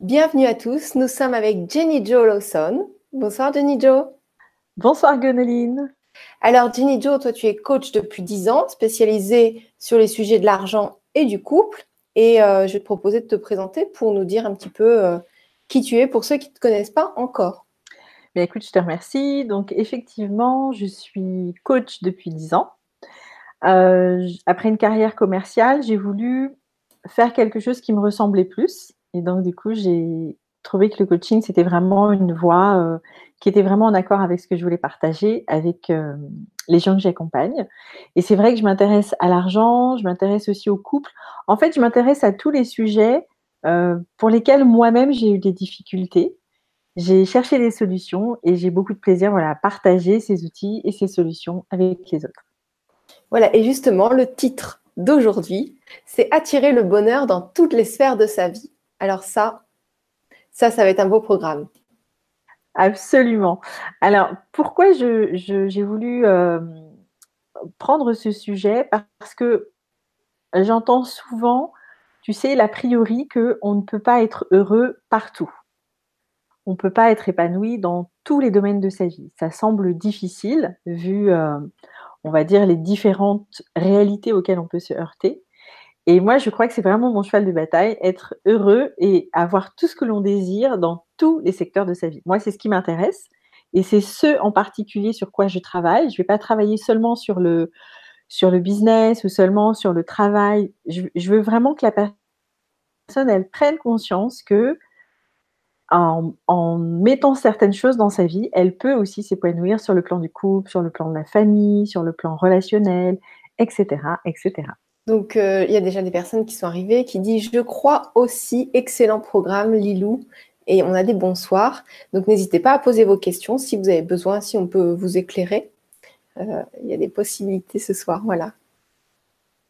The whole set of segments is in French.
Bienvenue à tous, nous sommes avec Jenny Jo Lawson. Bonsoir Jenny Jo. Bonsoir Goneline. Alors Jenny Jo, toi tu es coach depuis 10 ans, spécialisée sur les sujets de l'argent et du couple. Et euh, je vais te proposer de te présenter pour nous dire un petit peu euh, qui tu es pour ceux qui ne te connaissent pas encore. Bien, écoute, je te remercie. Donc effectivement, je suis coach depuis 10 ans. Euh, après une carrière commerciale, j'ai voulu faire quelque chose qui me ressemblait plus. Et donc, du coup, j'ai trouvé que le coaching, c'était vraiment une voie euh, qui était vraiment en accord avec ce que je voulais partager avec euh, les gens que j'accompagne. Et c'est vrai que je m'intéresse à l'argent, je m'intéresse aussi au couple. En fait, je m'intéresse à tous les sujets euh, pour lesquels moi-même j'ai eu des difficultés. J'ai cherché des solutions et j'ai beaucoup de plaisir voilà, à partager ces outils et ces solutions avec les autres. Voilà, et justement, le titre d'aujourd'hui, c'est Attirer le bonheur dans toutes les sphères de sa vie. Alors ça, ça, ça va être un beau programme. Absolument. Alors, pourquoi j'ai voulu euh, prendre ce sujet? Parce que j'entends souvent, tu sais, l'a priori qu'on ne peut pas être heureux partout. On ne peut pas être épanoui dans tous les domaines de sa vie. Ça semble difficile vu, euh, on va dire, les différentes réalités auxquelles on peut se heurter. Et moi, je crois que c'est vraiment mon cheval de bataille, être heureux et avoir tout ce que l'on désire dans tous les secteurs de sa vie. Moi, c'est ce qui m'intéresse. Et c'est ce en particulier sur quoi je travaille. Je ne vais pas travailler seulement sur le, sur le business ou seulement sur le travail. Je, veux vraiment que la personne, elle prenne conscience que en, en, mettant certaines choses dans sa vie, elle peut aussi s'épanouir sur le plan du couple, sur le plan de la famille, sur le plan relationnel, etc., etc. Donc, euh, il y a déjà des personnes qui sont arrivées qui disent Je crois aussi, excellent programme, Lilou. Et on a des bonsoirs. Donc, n'hésitez pas à poser vos questions si vous avez besoin, si on peut vous éclairer. Euh, il y a des possibilités ce soir. Voilà.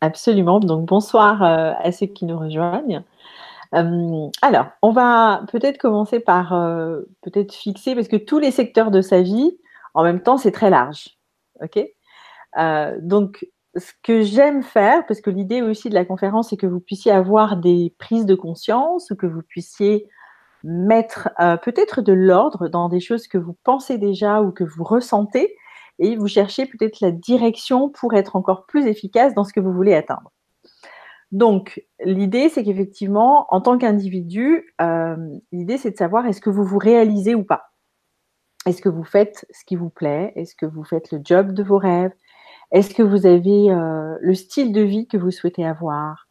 Absolument. Donc, bonsoir euh, à ceux qui nous rejoignent. alors, on va peut-être commencer par peut-être fixer, parce que tous les secteurs de sa vie, en même temps, c'est très large. OK? Donc, ce que j'aime faire, parce que l'idée aussi de la conférence, c'est que vous puissiez avoir des prises de conscience, ou que vous puissiez mettre euh, peut-être de l'ordre dans des choses que vous pensez déjà ou que vous ressentez, et vous cherchez peut-être la direction pour être encore plus efficace dans ce que vous voulez atteindre. Donc, l'idée, c'est qu'effectivement, en tant qu'individu, euh, l'idée, c'est de savoir est-ce que vous vous réalisez ou pas? Est-ce que vous faites ce qui vous plaît? Est-ce que vous faites le job de vos rêves? Est-ce que vous avez euh, le style de vie que vous souhaitez avoir?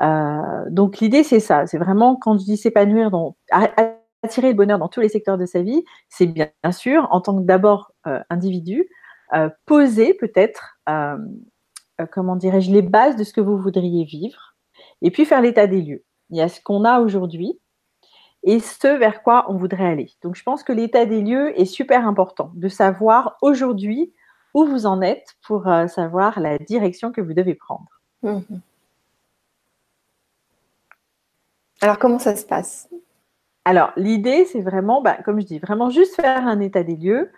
Euh, Donc l'idée c'est ça, c'est vraiment quand je dis s'épanouir, attirer le bonheur dans tous les secteurs de sa vie, c'est bien, sûr en tant que d'abord euh, individu, poser peut-être, comment dirais-je, les bases de ce que vous voudriez vivre, et puis faire l'état des lieux. Il y a ce qu'on a aujourd'hui, et ce vers quoi on voudrait aller. Donc, je pense que l'état des lieux est super important, de savoir aujourd'hui où vous en êtes pour euh, savoir la direction que vous devez prendre. Mhm. Alors, comment ça se passe? Alors, l'idée, c'est vraiment, bah, comme je dis, vraiment juste faire un état des lieux.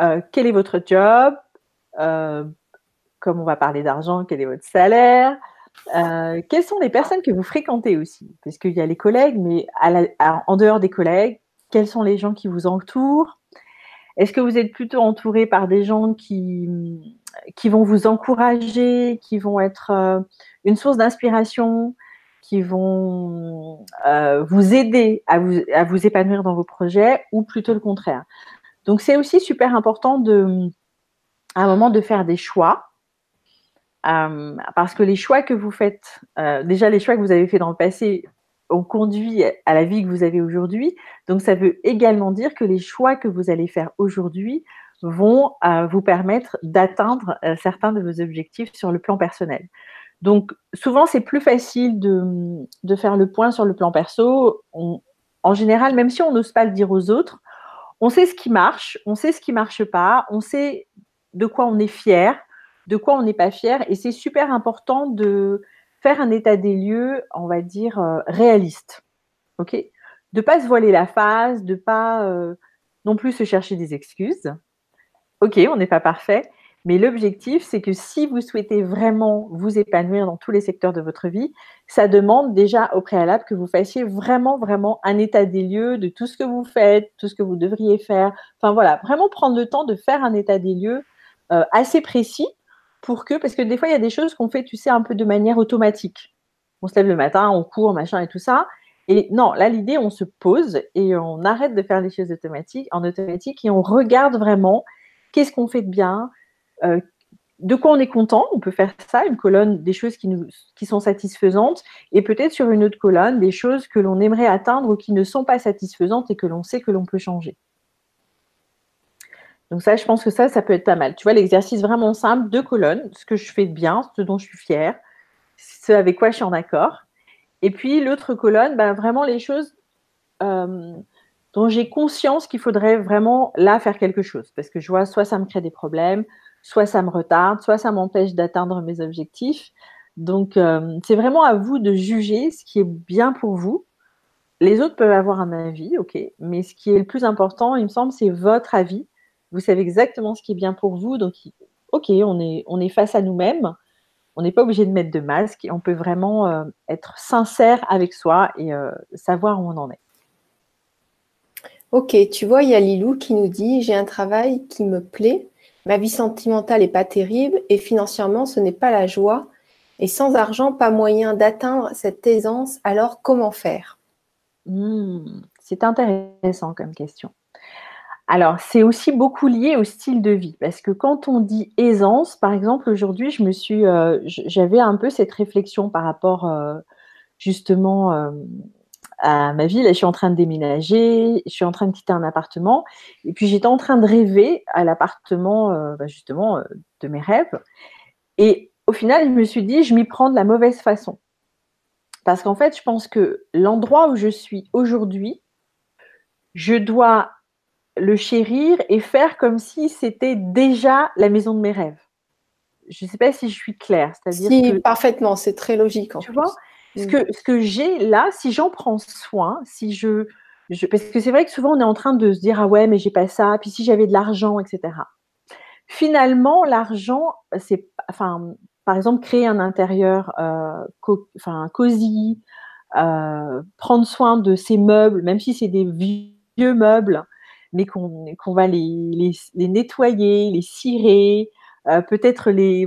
Euh, quel est votre job? Euh, Comme on va parler d'argent, quel est votre salaire? Quelles sont les personnes que vous fréquentez aussi? Parce qu'il y a les collègues, mais en dehors des collègues, quels sont les gens qui vous entourent? Est-ce que vous êtes plutôt entouré par des gens qui, vont vous encourager, qui vont être euh, une source d'inspiration, qui vont euh, vous aider à vous, épanouir dans vos projets ou plutôt le contraire? Donc c'est aussi super important à un moment de faire des choix. Euh, parce que les choix que vous faites, déjà les choix que vous avez fait dans le passé, conduit à la vie que vous avez aujourd'hui. Donc, ça veut également dire que les choix que vous allez faire aujourd'hui vont euh, vous permettre d'atteindre euh, certains de vos objectifs sur le plan personnel. Donc, souvent, c'est plus facile de, faire le point sur le plan perso. en général, même si on n'ose pas le dire aux autres, on sait ce qui marche, on sait ce qui marche pas, on sait de quoi on est fier, de quoi on n'est pas fier. Et c'est super important de, faire un état des lieux, on va dire, euh, réaliste. OK? De pas se voiler la face, de pas euh, non plus se chercher des excuses. OK, on n'est pas parfait, Mais l'objectif, c'est que si vous souhaitez vraiment vous épanouir dans tous les secteurs de votre vie, ça demande déjà au préalable que vous fassiez vraiment, vraiment un état des lieux de tout ce que vous faites, tout ce que vous devriez faire. Enfin voilà, vraiment prendre le temps de faire un état des lieux euh, assez précis pour que, parce que des fois, il y a des choses qu'on fait, tu sais, un peu de manière automatique. On se lève le matin, on court, machin et tout ça. Et non, là, l'idée, on se pose et on arrête de faire les choses en automatique et on regarde vraiment qu'est-ce qu'on fait de bien, euh, de quoi on est content. On peut faire ça, une colonne des choses qui, qui sont satisfaisantes et peut-être sur une autre colonne des choses que l'on aimerait atteindre ou qui ne sont pas satisfaisantes et que l'on sait que l'on peut changer. Donc ça, je pense que ça, ça peut être pas mal. Tu vois, l'exercice vraiment simple, deux colonnes, ce que je fais de bien, ce dont je suis fière, ce avec quoi je suis en accord. Et puis l'autre colonne, ben, vraiment les choses euh, dont j'ai conscience qu'il faudrait vraiment là faire quelque chose. Parce que je vois, soit ça me crée des problèmes, soit ça me retarde, soit ça m'empêche d'atteindre mes objectifs. Donc euh, c'est vraiment à vous de juger ce qui est bien pour vous. Les autres peuvent avoir un avis, ok, mais ce qui est le plus important, il me semble, c'est votre avis vous savez exactement ce qui est bien pour vous. Donc, ok, on est, on est face à nous-mêmes. On n'est pas obligé de mettre de masque et on peut vraiment euh, être sincère avec soi et euh, savoir où on en est. Ok, tu vois, il y a Lilou qui nous dit J'ai un travail qui me plaît, ma vie sentimentale n'est pas terrible et financièrement, ce n'est pas la joie. Et sans argent, pas moyen d'atteindre cette aisance, alors comment faire? Hmm, C'est intéressant comme question. Alors, c'est aussi beaucoup lié au style de vie, parce que quand on dit aisance, par exemple, aujourd'hui, je me suis, euh, j'avais un peu cette réflexion par rapport euh, justement euh, à ma vie. Là, je suis en train de déménager, je suis en train de quitter un appartement, et puis j'étais en train de rêver à l'appartement, bah, justement, de mes rêves. Et au final, je me suis dit, je m'y prends de la mauvaise façon. Parce qu'en fait, je pense que l'endroit où je suis aujourd'hui, je dois le chérir et faire comme si c'était déjà la maison de mes rêves. Je ne sais pas si je suis claire. C'est-à-dire si, parfaitement, c'est très logique. En tu vois ce que, ce que j'ai là, si j'en prends soin, si je, je parce que c'est vrai que souvent on est en train de se dire ah ouais mais j'ai pas ça, puis si j'avais de l'argent, etc. Finalement, l'argent, c'est, enfin, par exemple, créer un intérieur, euh, enfin, cosy, euh, prendre soin de ses meubles, même si c'est des vieux meubles, mais qu'on va les, les, nettoyer, les cirer, euh, peut-être les,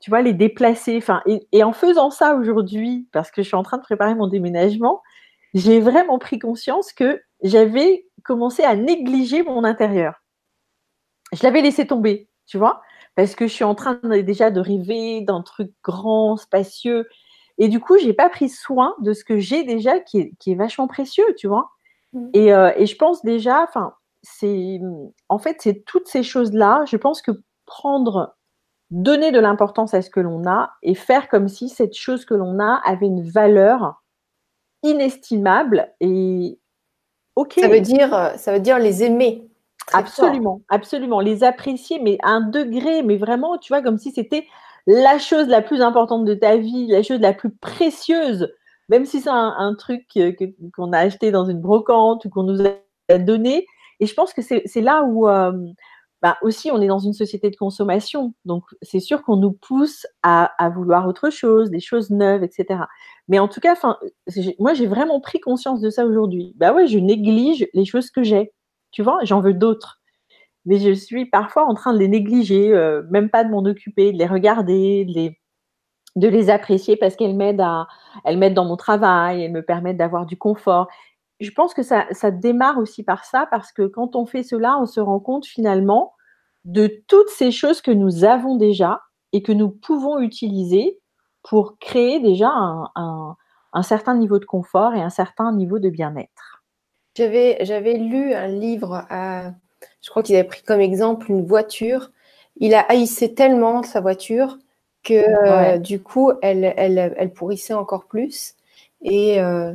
tu vois, les déplacer. Enfin, et, en faisant ça aujourd'hui, parce que je suis en train de préparer mon déménagement, j'ai vraiment pris conscience que j'avais commencé à négliger mon intérieur. Je l'avais laissé tomber, tu vois, parce que je suis en train déjà de rêver d'un truc grand, spacieux. Et du coup, j'ai pas pris soin de ce que j'ai déjà qui est, qui est, vachement précieux, tu vois. Mmh. Et, euh, et, je pense déjà, enfin, c'est en fait c'est toutes ces choses-là. Je pense que prendre, donner de l'importance à ce que l'on a et faire comme si cette chose que l'on a avait une valeur inestimable et ok. Ça veut dire, ça veut dire les aimer. Absolument, absolument, les apprécier, mais à un degré, mais vraiment, tu vois, comme si c'était la chose la plus importante de ta vie, la chose la plus précieuse, même si c'est un, truc qu'on a acheté dans une brocante ou qu'on nous a donné, et je pense que c'est là où euh, bah, aussi on est dans une société de consommation. Donc c'est sûr qu'on nous pousse à, vouloir autre chose, des choses neuves, etc. Mais en tout cas, moi j'ai vraiment pris conscience de ça aujourd'hui. Bah ouais, je néglige les choses que j'ai. Tu vois, j'en veux d'autres. Mais je suis parfois en train de les négliger, euh, même pas de m'en occuper, de les regarder, de les, apprécier parce qu'elles m'aident m'aident dans mon travail, elles me permettent d'avoir du confort je pense que ça, démarre aussi par ça, parce que quand on fait cela, on se rend compte finalement de toutes ces choses que nous avons déjà et que nous pouvons utiliser pour créer déjà un, certain niveau de confort et un certain niveau de bien-être. J'avais, lu un livre, je crois qu'il avait pris comme exemple une voiture. Il a haïssé tellement sa voiture que euh, du coup, elle, elle, pourrissait encore plus. Et euh,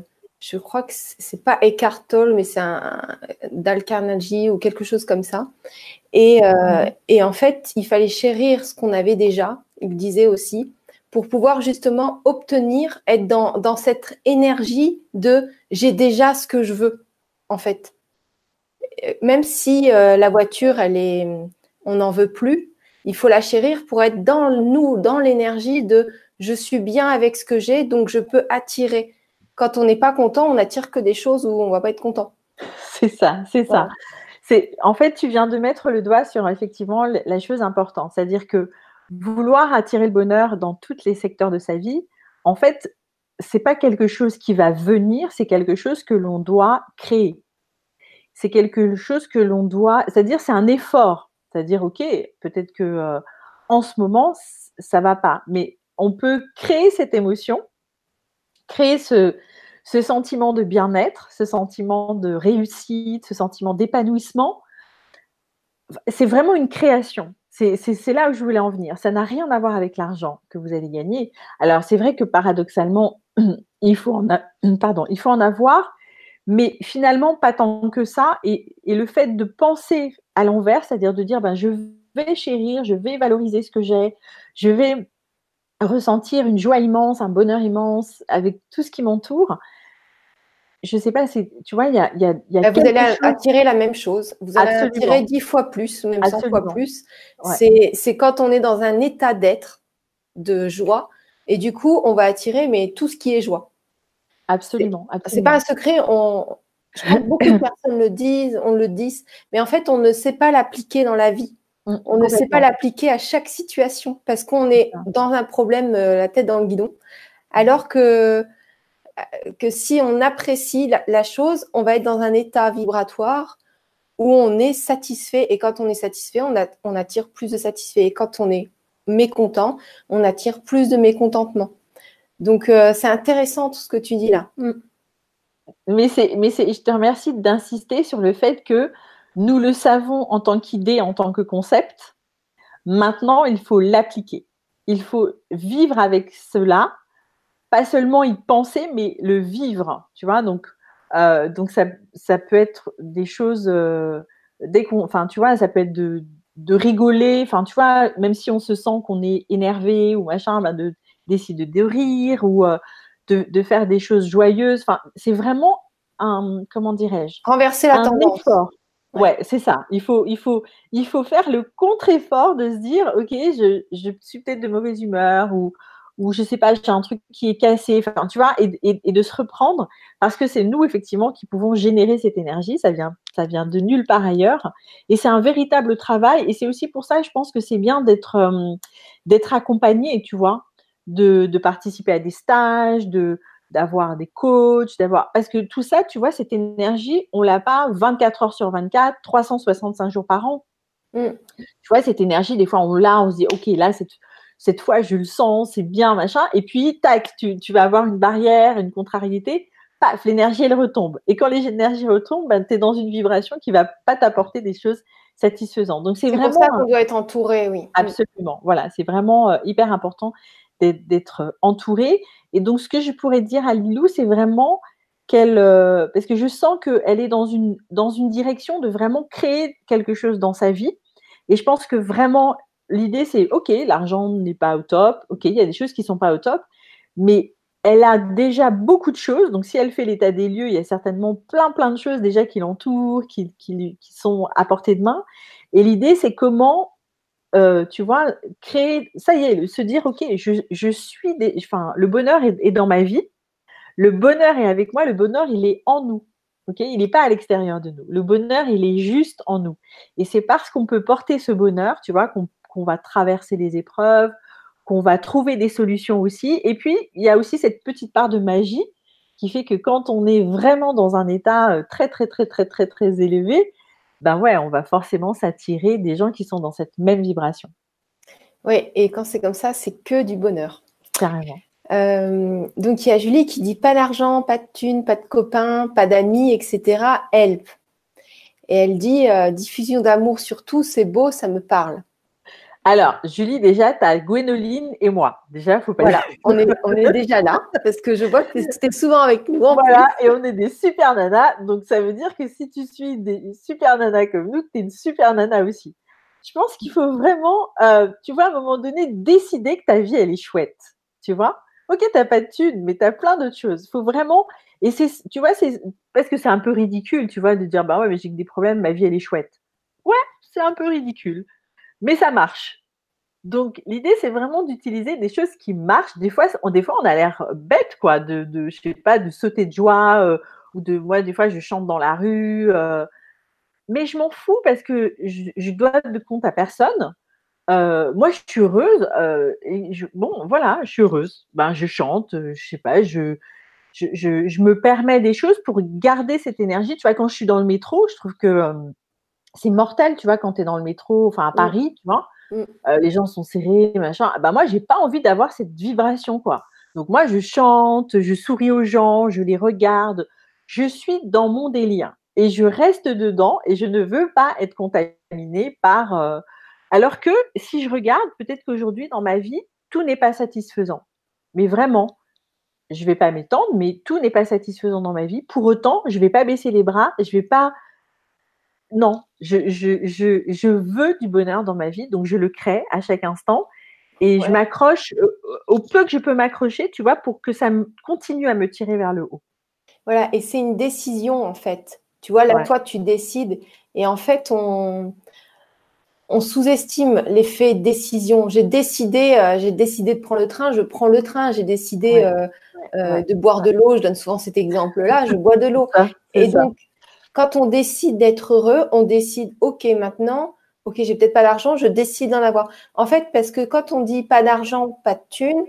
je crois que c'est pas Eckhart Tolle, mais c'est un Dal Carnegie ou quelque chose comme ça. Et, euh, et en fait, il fallait chérir ce qu'on avait déjà, il disait aussi, pour pouvoir justement obtenir, être dans, dans cette énergie de j'ai déjà ce que je veux, en fait. Même si euh, la voiture, elle est, on n'en veut plus, Il faut la chérir pour être dans nous, dans l'énergie de je suis bien avec ce que j'ai, donc je peux attirer. Quand on n'est pas content, on attire que des choses où on va pas être content. C'est ça, c'est ça. C'est en fait, tu viens de mettre le doigt sur effectivement la chose importante, c'est-à-dire que vouloir attirer le bonheur dans tous les secteurs de sa vie, en fait, c'est pas quelque chose qui va venir, c'est quelque chose que l'on doit créer. C'est quelque chose que l'on doit, c'est-à-dire c'est un effort. C'est-à-dire, ok, peut-être que euh, en ce moment ça va pas, mais on peut créer cette émotion, créer ce, sentiment de bien-être, ce sentiment de réussite, ce sentiment d'épanouissement. C'est vraiment une création. C'est là où je voulais en venir. Ça n'a rien à voir avec l'argent que vous allez gagner. Alors, c'est vrai que paradoxalement, il faut en, avoir, mais finalement, pas tant que ça. Et, le fait de penser à l'envers, c'est-à-dire de dire, ben, je vais chérir, je vais valoriser ce que j'ai, je vais ressentir une joie immense, un bonheur immense avec tout ce qui m'entoure, je ne sais pas, tu vois, il y a, y a, bah, Vous allez attirer la même chose. Vous allez attirer dix fois plus, même cent fois plus. C'est quand on est dans un état d'être, de joie, et du coup, on va attirer mais tout ce qui est joie. Absolument. C'est pas un secret. On, beaucoup de personnes le disent, on le dit, mais en fait, on ne sait pas l'appliquer dans la vie. On ne sait pas l'appliquer à chaque situation parce qu'on est dans un problème, euh, la tête dans le guidon. Alors que que si on apprécie la, chose, on va être dans un état vibratoire où on est satisfait. Et quand on est satisfait, on, attire plus de satisfait. Et quand on est mécontent, on attire plus de mécontentement. Donc, euh, c'est intéressant tout ce que tu dis là. Mm. Mais, c'est, mais je te remercie d'insister sur le fait que nous le savons en tant qu'idée, en tant que concept. Maintenant, il faut l'appliquer. Il faut vivre avec cela pas seulement y penser, mais le vivre, tu vois. Donc, euh, donc ça, ça, peut être des choses, euh, dès qu'on, enfin, tu vois, ça peut être de, de rigoler, enfin, tu vois, même si on se sent qu'on est énervé ou machin, ben de décider de rire ou euh, de, de, faire des choses joyeuses. Enfin, c'est vraiment un, comment dirais-je? Renverser la tendance. Effort. Ouais, c'est ça. Il faut, il, faut, il faut faire le contre-effort de se dire, OK, je, suis peut-être de mauvaise humeur ou, ou je sais pas, j'ai un truc qui est cassé, enfin, tu vois, et, et, de se reprendre, parce que c'est nous, effectivement, qui pouvons générer cette énergie, ça vient, ça vient de nulle part ailleurs, et c'est un véritable travail, et c'est aussi pour ça, je pense que c'est bien d'être euh, d'être accompagné, tu vois, de, de, participer à des stages, de d'avoir des coachs, d'avoir parce que tout ça, tu vois, cette énergie, on l'a pas 24 heures sur 24, 365 jours par an. Mm. Tu vois, cette énergie, des fois, on l'a, on se dit, ok, là, c'est cette fois, je le sens, c'est bien, machin. Et puis, tac, tu, vas avoir une barrière, une contrariété. Paf, l'énergie, elle retombe. Et quand l'énergie retombe, ben, tu es dans une vibration qui va pas t'apporter des choses satisfaisantes. Donc, c'est vraiment. pour ça qu'on doit être entouré, oui. Absolument. Voilà, c'est vraiment euh, hyper important d'être euh, entouré. Et donc, ce que je pourrais dire à Lilou, c'est vraiment qu'elle. Euh, parce que je sens qu'elle est dans une, dans une direction de vraiment créer quelque chose dans sa vie. Et je pense que vraiment, l'idée, c'est OK, l'argent n'est pas au top, OK, il y a des choses qui ne sont pas au top, mais elle a déjà beaucoup de choses. Donc, si elle fait l'état des lieux, il y a certainement plein, plein de choses déjà qui l'entourent, qui, qui, sont à portée de main. Et l'idée, c'est comment, euh, tu vois, créer, ça y est, se dire, OK, je, je suis, des, enfin, le bonheur est, dans ma vie, le bonheur est avec moi, le bonheur, il est en nous. Il n'est pas à l'extérieur de nous. Le bonheur, il est juste en nous. Et c'est parce qu'on peut porter ce bonheur, tu vois, qu'on qu'on va traverser les épreuves, qu'on va trouver des solutions aussi. Et puis, il y a aussi cette petite part de magie qui fait que quand on est vraiment dans un état euh, très, très, très, très, très, très élevé, ben ouais, on va forcément s'attirer des gens qui sont dans cette même vibration. Oui, et quand c'est comme ça, c'est que du bonheur. Carrément. Euh, donc il y a Julie qui dit pas d'argent, pas de thunes, pas de copains, pas d'amis, etc. Help. Et elle dit euh, diffusion d'amour surtout, c'est beau, ça me parle. Alors, Julie, déjà, tu as Gwénoline et moi. Déjà, faut pas Voilà, on est, on est déjà là parce que je vois que tu es souvent avec nous. Voilà, et on est des super nanas. Donc, ça veut dire que si tu suis des super nanas comme nous, tu es une super nana aussi. Je pense qu'il faut vraiment, euh, tu vois, à un moment donné, décider que ta vie, elle est chouette. Tu vois Ok, tu n'as pas de thunes, mais tu as plein d'autres choses. Il faut vraiment. Et c'est, tu vois, c'est parce que c'est un peu ridicule, tu vois, de dire, bah ouais, mais j'ai que des problèmes, ma vie, elle est chouette. Ouais, c'est un peu ridicule mais ça marche. Donc, l'idée, c'est vraiment d'utiliser des choses qui marchent. Des fois, on, des on a l'air bête, quoi, de, de, je sais pas, de sauter de joie, euh, ou de, moi, des fois, je chante dans la rue. Euh, mais je m'en fous parce que je, dois de compte à personne. Euh, moi, je suis heureuse. bon, voilà, je suis heureuse. Ben, je chante, je sais pas, je, je, je, me permets des choses pour garder cette énergie. Tu vois, quand je suis dans le métro, je trouve que c'est mortel, tu vois, quand tu es dans le métro, enfin à Paris, tu vois Mm. Euh, les gens sont serrés, machin. Bah moi, j'ai pas envie d'avoir cette vibration, quoi. Donc moi, je chante, je souris aux gens, je les regarde. Je suis dans mon délire et je reste dedans et je ne veux pas être contaminée par. Euh, alors que si je regarde, peut-être qu'aujourd'hui dans ma vie, tout n'est pas satisfaisant. Mais vraiment, je vais pas m'étendre, mais tout n'est pas satisfaisant dans ma vie. Pour autant, je vais pas baisser les bras, je vais pas non, je, je, veux du bonheur dans ma vie, donc je le crée à chaque instant. Et je m'accroche euh, au peu que je peux m'accrocher, tu vois, pour que ça continue à me tirer vers le haut. Voilà, et c'est une décision en fait. Tu vois, là, toi, tu décides. Et en fait, on, on sous-estime l'effet décision. J'ai décidé, euh, j'ai décidé de prendre le train, je prends le train. J'ai décidé euh, de boire de l'eau. Je donne souvent cet exemple-là. Je bois de l'eau. Et donc, quand on décide d'être heureux, on décide, OK, maintenant, OK, j'ai peut-être pas d'argent, je décide d'en avoir. En fait, parce que quand on dit pas d'argent, pas de thune,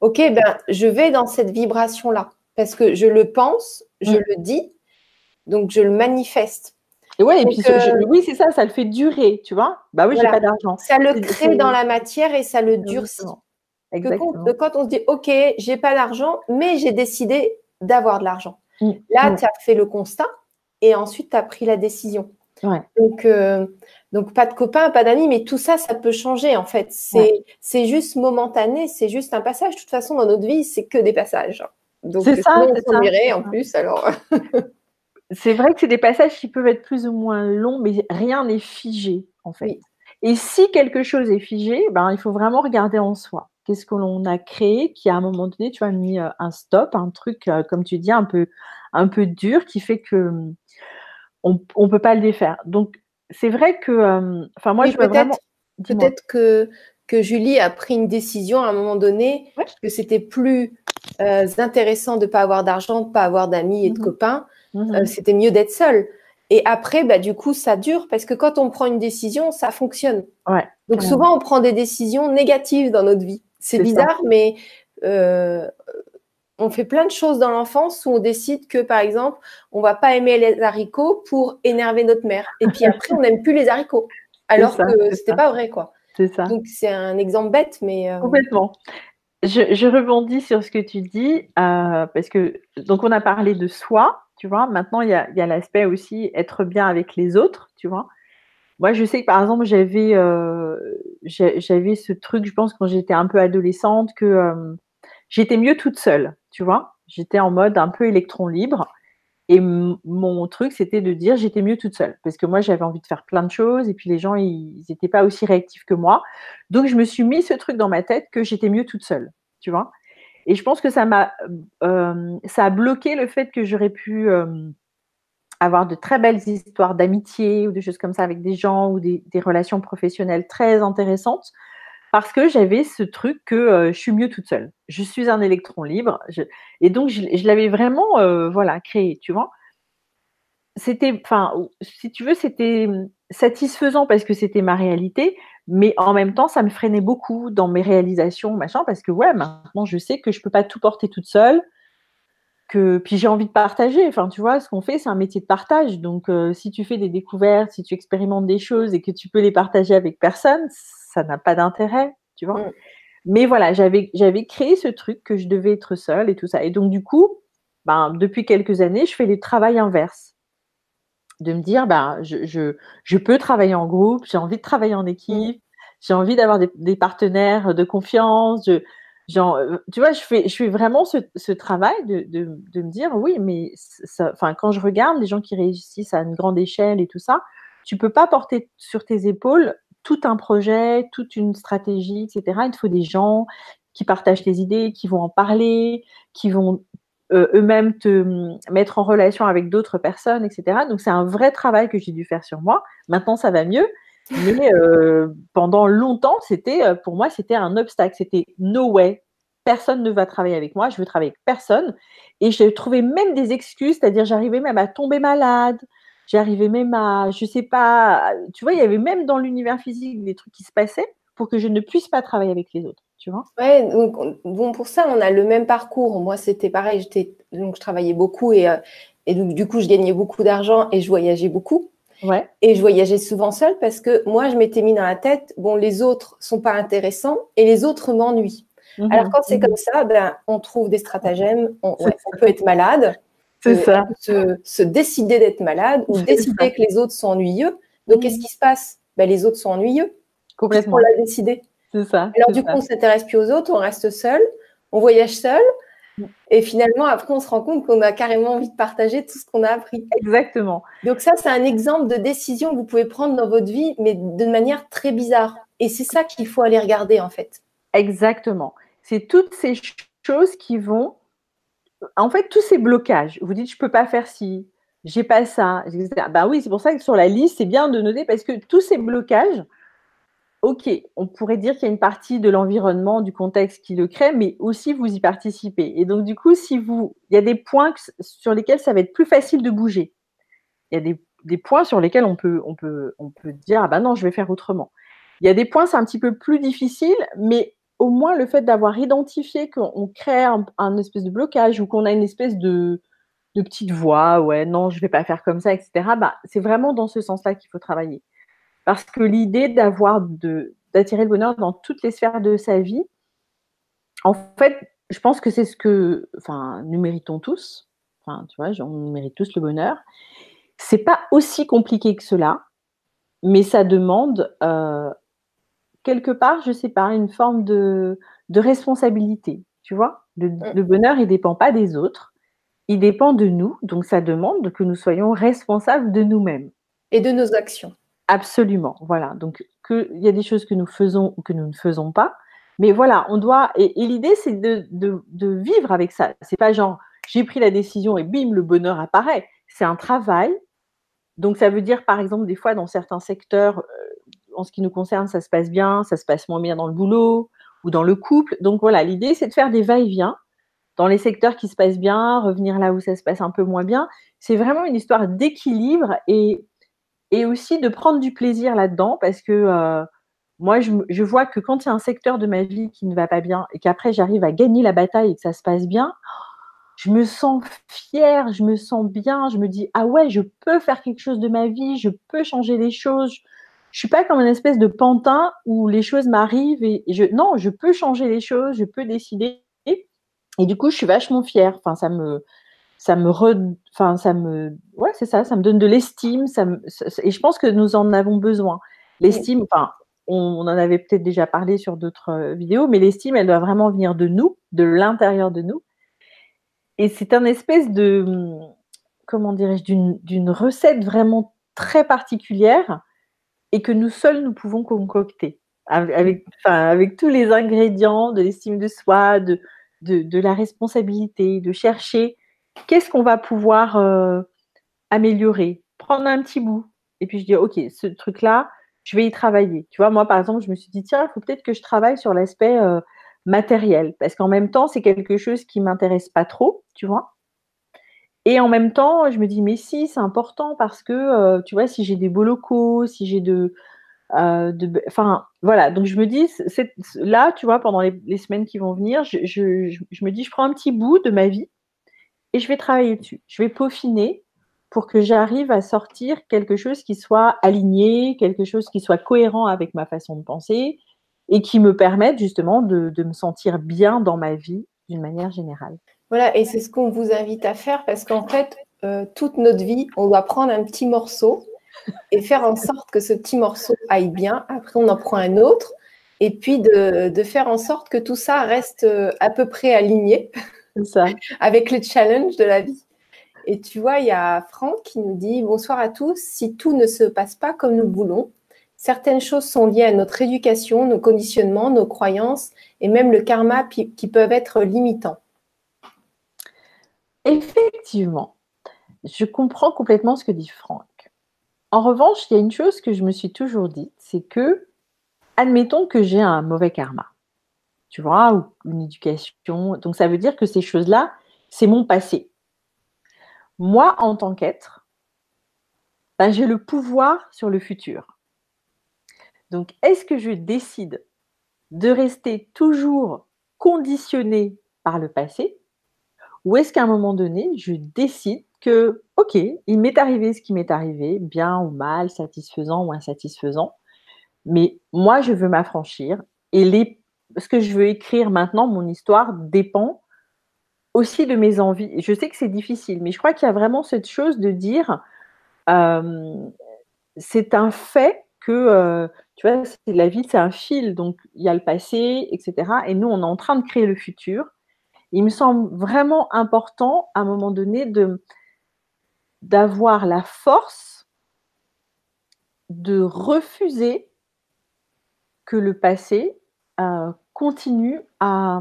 OK, ben, je vais dans cette vibration-là. Parce que je le pense, je mm. le dis, donc je le manifeste. Et ouais, et puis euh, oui, c'est ça, ça le fait durer, tu vois. Bah oui, j'ai pas d'argent. Ça le crée dans la matière et ça le durcit. Exactement. Quand, quand, on se dit, OK, j'ai pas d'argent, mais j'ai décidé d'avoir de l'argent. Mm. Là, mm. tu as fait le constat et ensuite tu as pris la décision. Donc, euh, donc, pas de copains, pas d'amis, mais tout ça, ça peut changer en fait. C'est juste momentané, c'est juste un passage. De toute façon, dans notre vie, c'est que des passages. Donc, c'est ça, on en plus. Alors, c'est vrai que c'est des passages qui peuvent être plus ou moins longs, mais rien n'est figé en fait. Et si quelque chose est figé, ben, il faut vraiment regarder en soi. Qu'est-ce que l'on a créé qui, à un moment donné, tu as mis euh, un stop, un truc, euh, comme tu dis, un peu, un peu dur, qui fait que on ne peut pas le défaire. Donc, c'est vrai que, euh, enfin, moi, je peut vraiment. Peut-être que, que Julie a pris une décision à un moment donné que c'était plus euh, intéressant de ne pas avoir d'argent, de ne pas avoir d'amis et de mmh copains. Mmh euh, c'était mieux d'être seule. Et après, bah, du coup, ça dure parce que quand on prend une décision, ça fonctionne. Donc, souvent, on prend des décisions négatives dans notre vie. C'est bizarre, mais on fait plein de choses dans l'enfance où on décide que, par exemple, on va pas aimer les haricots pour énerver notre mère. Et puis après, on n'aime plus les haricots. Alors que c'était pas vrai, quoi. C'est ça. Donc, c'est un exemple bête, mais. Euh, Complètement. Je, rebondis sur ce que tu dis, euh, parce que, donc, on a parlé de soi, tu vois. Maintenant, il y a, l'aspect aussi être bien avec les autres, tu vois. Moi, je sais que, par exemple, j'avais, euh, j'avais ce truc, je pense, quand j'étais un peu adolescente, que j'étais mieux toute seule tu vois. J'étais en mode un peu électron libre. Et mon truc, c'était de dire j'étais mieux toute seule. Parce que moi, j'avais envie de faire plein de choses. Et puis les gens, ils n'étaient pas aussi réactifs que moi. Donc, je me suis mis ce truc dans ma tête que j'étais mieux toute seule. Tu vois Et je pense que ça m'a, euh, ça a bloqué le fait que j'aurais pu euh, avoir de très belles histoires d'amitié ou de choses comme ça avec des gens ou des relations professionnelles très intéressantes parce que j'avais ce truc que euh, je suis mieux toute seule. Je suis un électron libre. et donc, je, l'avais vraiment euh, voilà, créé, tu vois. C'était, enfin, si tu veux, c'était satisfaisant parce que c'était ma réalité, mais en même temps, ça me freinait beaucoup dans mes réalisations, machin, parce que ouais, maintenant, je sais que je ne peux pas tout porter toute seule. Que, puis j'ai envie de partager. Enfin, tu vois, ce qu'on fait, c'est un métier de partage. Donc, euh, si tu fais des découvertes, si tu expérimentes des choses et que tu peux les partager avec personne, ça n'a pas d'intérêt, tu vois. Mm. Mais voilà, j'avais, j'avais créé ce truc que je devais être seule et tout ça. Et donc, du coup, ben, depuis quelques années, je fais le travail inverse. De me dire, ben, je, je, je peux travailler en groupe, j'ai envie de travailler en équipe, mm. j'ai envie d'avoir des, partenaires de confiance. Je, genre, euh, tu vois, je fais, je fais vraiment ce, travail de, de, de, me dire, oui, mais ça, quand je regarde les gens qui réussissent à une grande échelle et tout ça, tu peux pas porter sur tes épaules tout un projet, toute une stratégie, etc. Il te faut des gens qui partagent tes idées, qui vont en parler, qui vont euh, eux-mêmes te hum, mettre en relation avec d'autres personnes, etc. Donc c'est un vrai travail que j'ai dû faire sur moi. Maintenant, ça va mieux. Mais euh, pendant longtemps, c'était euh, pour moi, c'était un obstacle. C'était no way. Personne ne va travailler avec moi. Je veux travailler avec personne. Et j'ai trouvé même des excuses, c'est-à-dire j'arrivais même à tomber malade. J'arrivais même à, je sais pas, tu vois, il y avait même dans l'univers physique des trucs qui se passaient pour que je ne puisse pas travailler avec les autres. Tu vois ouais, donc bon, pour ça, on a le même parcours. Moi, c'était pareil. J'étais, donc, je travaillais beaucoup et, euh, et donc, du coup, je gagnais beaucoup d'argent et je voyageais beaucoup. Ouais. Et je voyageais souvent seule parce que moi, je m'étais mis dans la tête, bon, les autres sont pas intéressants et les autres m'ennuient. Mhm. Alors, quand c'est mhm. comme ça, ben, on trouve des stratagèmes, on, peut être malade. C'est ça. Se, se décider d'être malade ou décider que les autres sont ennuyeux. Donc, qu'est-ce qui se passe? Ben, Les autres sont ennuyeux. Complètement. On l'a décidé. C'est ça. Alors, du coup, on s'intéresse plus aux autres, on reste seul, on voyage seul. Et finalement, après, on se rend compte qu'on a carrément envie de partager tout ce qu'on a appris. Exactement. Donc ça, c'est un exemple de décision que vous pouvez prendre dans votre vie, mais de manière très bizarre. Et c'est ça qu'il faut aller regarder, en fait. Exactement. C'est toutes ces choses qui vont... En fait, tous ces blocages. Vous dites, je ne peux pas faire ci, j'ai pas ça. Ben oui, c'est pour ça que sur la liste, c'est bien de noter parce que tous ces blocages, ok, on pourrait dire qu'il y a une partie de l'environnement, du contexte qui le crée, mais aussi vous y participez. Et donc, du coup, si vous, il y a des points sur lesquels ça va être plus facile de bouger. Il y a des, points sur lesquels on peut, on peut, on peut dire, ah ben non, je vais faire autrement. Il y a des points, c'est un petit peu plus difficile, mais au moins le fait d'avoir identifié qu'on crée un, espèce de blocage ou qu'on a une espèce de, petite voix, ouais, non, je ne vais pas faire comme ça, etc. Bah, c'est vraiment dans ce sens-là qu'il faut travailler. Parce que l'idée d'avoir d'attirer le bonheur dans toutes les sphères de sa vie, en fait, je pense que c'est ce que, enfin, nous méritons tous. Enfin, tu vois, on mérite tous le bonheur. C'est pas aussi compliqué que cela, mais ça demande euh, quelque part, je sais pas, une forme de, responsabilité. Tu vois, le, mm. le, bonheur, il dépend pas des autres, il dépend de nous. Donc, ça demande que nous soyons responsables de nous-mêmes et de nos actions. Absolument, voilà. Donc, il y a des choses que nous faisons ou que nous ne faisons pas. Mais voilà, on doit. Et, l'idée, c'est de, vivre avec ça. C'est pas genre, j'ai pris la décision et bim, le bonheur apparaît. C'est un travail. Donc, ça veut dire, par exemple, des fois, dans certains secteurs, euh, en ce qui nous concerne, ça se passe bien, ça se passe moins bien dans le boulot ou dans le couple. Donc, voilà, l'idée, c'est de faire des va-et-vient dans les secteurs qui se passent bien, revenir là où ça se passe un peu moins bien. C'est vraiment une histoire d'équilibre et et aussi de prendre du plaisir là-dedans parce que euh, moi, je, vois que quand il y a un secteur de ma vie qui ne va pas bien et qu'après j'arrive à gagner la bataille et que ça se passe bien, je me sens fière, je me sens bien, je me dis ah ouais, je peux faire quelque chose de ma vie, je peux changer les choses. Je suis pas comme une espèce de pantin où les choses m'arrivent et, je non, je peux changer les choses, je peux décider. Et du coup, je suis vachement fière. Enfin, ça me ça me enfin ça me ouais c'est ça ça me donne de l'estime ça, et je pense que nous en avons besoin. L'estime enfin on, en avait peut-être déjà parlé sur d'autres euh, vidéos mais l'estime elle doit vraiment venir de nous de l'intérieur de nous. Et c'est un espèce de comment dirais-je d'une recette vraiment très particulière et que nous seuls nous pouvons concocter avec, avec tous les ingrédients de l'estime de soi de, de, de la responsabilité de chercher qu'est-ce qu'on va pouvoir euh, améliorer? Prendre un petit bout. Et puis je dis, OK, ce truc-là, je vais y travailler. Tu vois, moi, par exemple, je me suis dit, tiens, il faut peut-être que je travaille sur l'aspect euh, matériel. Parce qu'en même temps, c'est quelque chose qui ne m'intéresse pas trop, tu vois. Et en même temps, je me dis, mais si, c'est important parce que, euh, tu vois, si j'ai des beaux locaux, si j'ai de, Enfin, voilà. Donc, je me dis, là, tu vois, pendant les, semaines qui vont venir, je, je, me dis, je prends un petit bout de ma vie et je vais travailler dessus. Je vais peaufiner pour que j'arrive à sortir quelque chose qui soit aligné, quelque chose qui soit cohérent avec ma façon de penser et qui me permette justement de, me sentir bien dans ma vie d'une manière générale. Voilà, et c'est ce qu'on vous invite à faire parce qu'en fait, euh, toute notre vie, on doit prendre un petit morceau et faire en sorte que ce petit morceau aille bien. Après, on en prend un autre et puis de, faire en sorte que tout ça reste euh, à peu près aligné. Ça. avec les challenges de la vie. Et tu vois, il y a Franck qui nous dit Bonsoir à tous. Si tout ne se passe pas comme nous voulons, certaines choses sont liées à notre éducation, nos conditionnements, nos croyances et même le karma qui peuvent être limitants. Effectivement, je comprends complètement ce que dit Franck. En revanche, il y a une chose que je me suis toujours dit, c'est que, admettons que j'ai un mauvais karma, tu vois, ou une éducation. Donc, ça veut dire que ces choses-là, c'est mon passé. Moi, en tant qu'être, ben, j'ai le pouvoir sur le futur. Donc, est-ce que je décide de rester toujours conditionné par le passé ou est-ce qu'à un moment donné, je décide que, OK, il m'est arrivé ce qui m'est arrivé, bien ou mal, satisfaisant ou insatisfaisant, mais moi, je veux m'affranchir et les, ce que je veux écrire maintenant, mon histoire, dépend aussi de mes envies. Je sais que c'est difficile, mais je crois qu'il y a vraiment cette chose de dire, euh, c'est un fait que, euh, tu vois, la vie, c'est un fil, donc il y a le passé, etc. Et nous, on est en train de créer le futur. Il me semble vraiment important, à un moment donné, de d'avoir la force de refuser que le passé euh, continue à,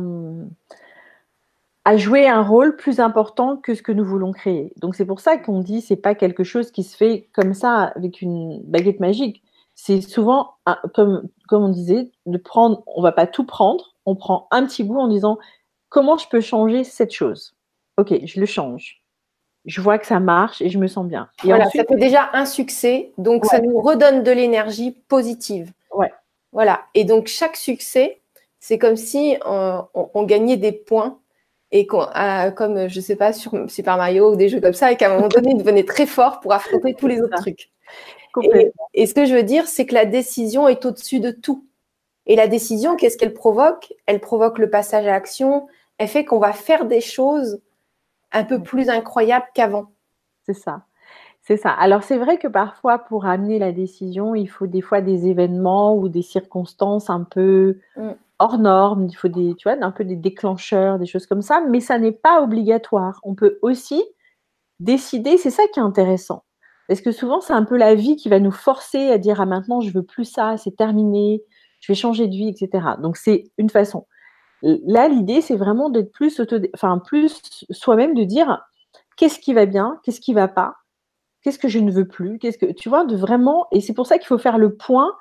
à jouer un rôle plus important que ce que nous voulons créer. Donc c'est pour ça qu'on dit c'est pas quelque chose qui se fait comme ça avec une baguette magique. C'est souvent comme comme on disait de prendre, on va pas tout prendre, on prend un petit bout en disant comment je peux changer cette chose? Ok, je le change. Je vois que ça marche et je me sens bien. Et voilà, ça fait déjà un succès, donc ça nous redonne de l'énergie positive. Voilà. Et donc chaque succès, c'est comme si on gagnait des points et euh, comme je sais pas sur Super Mario ou des jeux comme ça, et qu'à un moment donné, il devenait très fort pour affronter tous les autres trucs. Et, ce que je veux dire, c'est que la décision est au-dessus de tout. Et la décision, qu'est-ce qu'elle provoque? Elle provoque le passage à l'action. Elle fait qu'on va faire des choses un peu plus incroyables qu'avant. C'est ça. C'est ça. Alors c'est vrai que parfois, pour amener la décision, il faut des fois des événements ou des circonstances un peu mm hors normes, il faut des, tu vois, un peu des déclencheurs, des choses comme ça, mais ça n'est pas obligatoire. On peut aussi décider, c'est ça qui est intéressant. Parce que souvent, c'est un peu la vie qui va nous forcer à dire ah maintenant je veux plus ça, c'est terminé, je vais changer de vie, etc. Donc c'est une façon. Là, l'idée, c'est vraiment d'être plus auto, enfin plus soi-même, de dire qu'est-ce qui va bien, qu'est-ce qui va pas, qu'est-ce que je ne veux plus, qu'est-ce que tu vois, de vraiment. Et c'est pour ça qu'il faut faire le point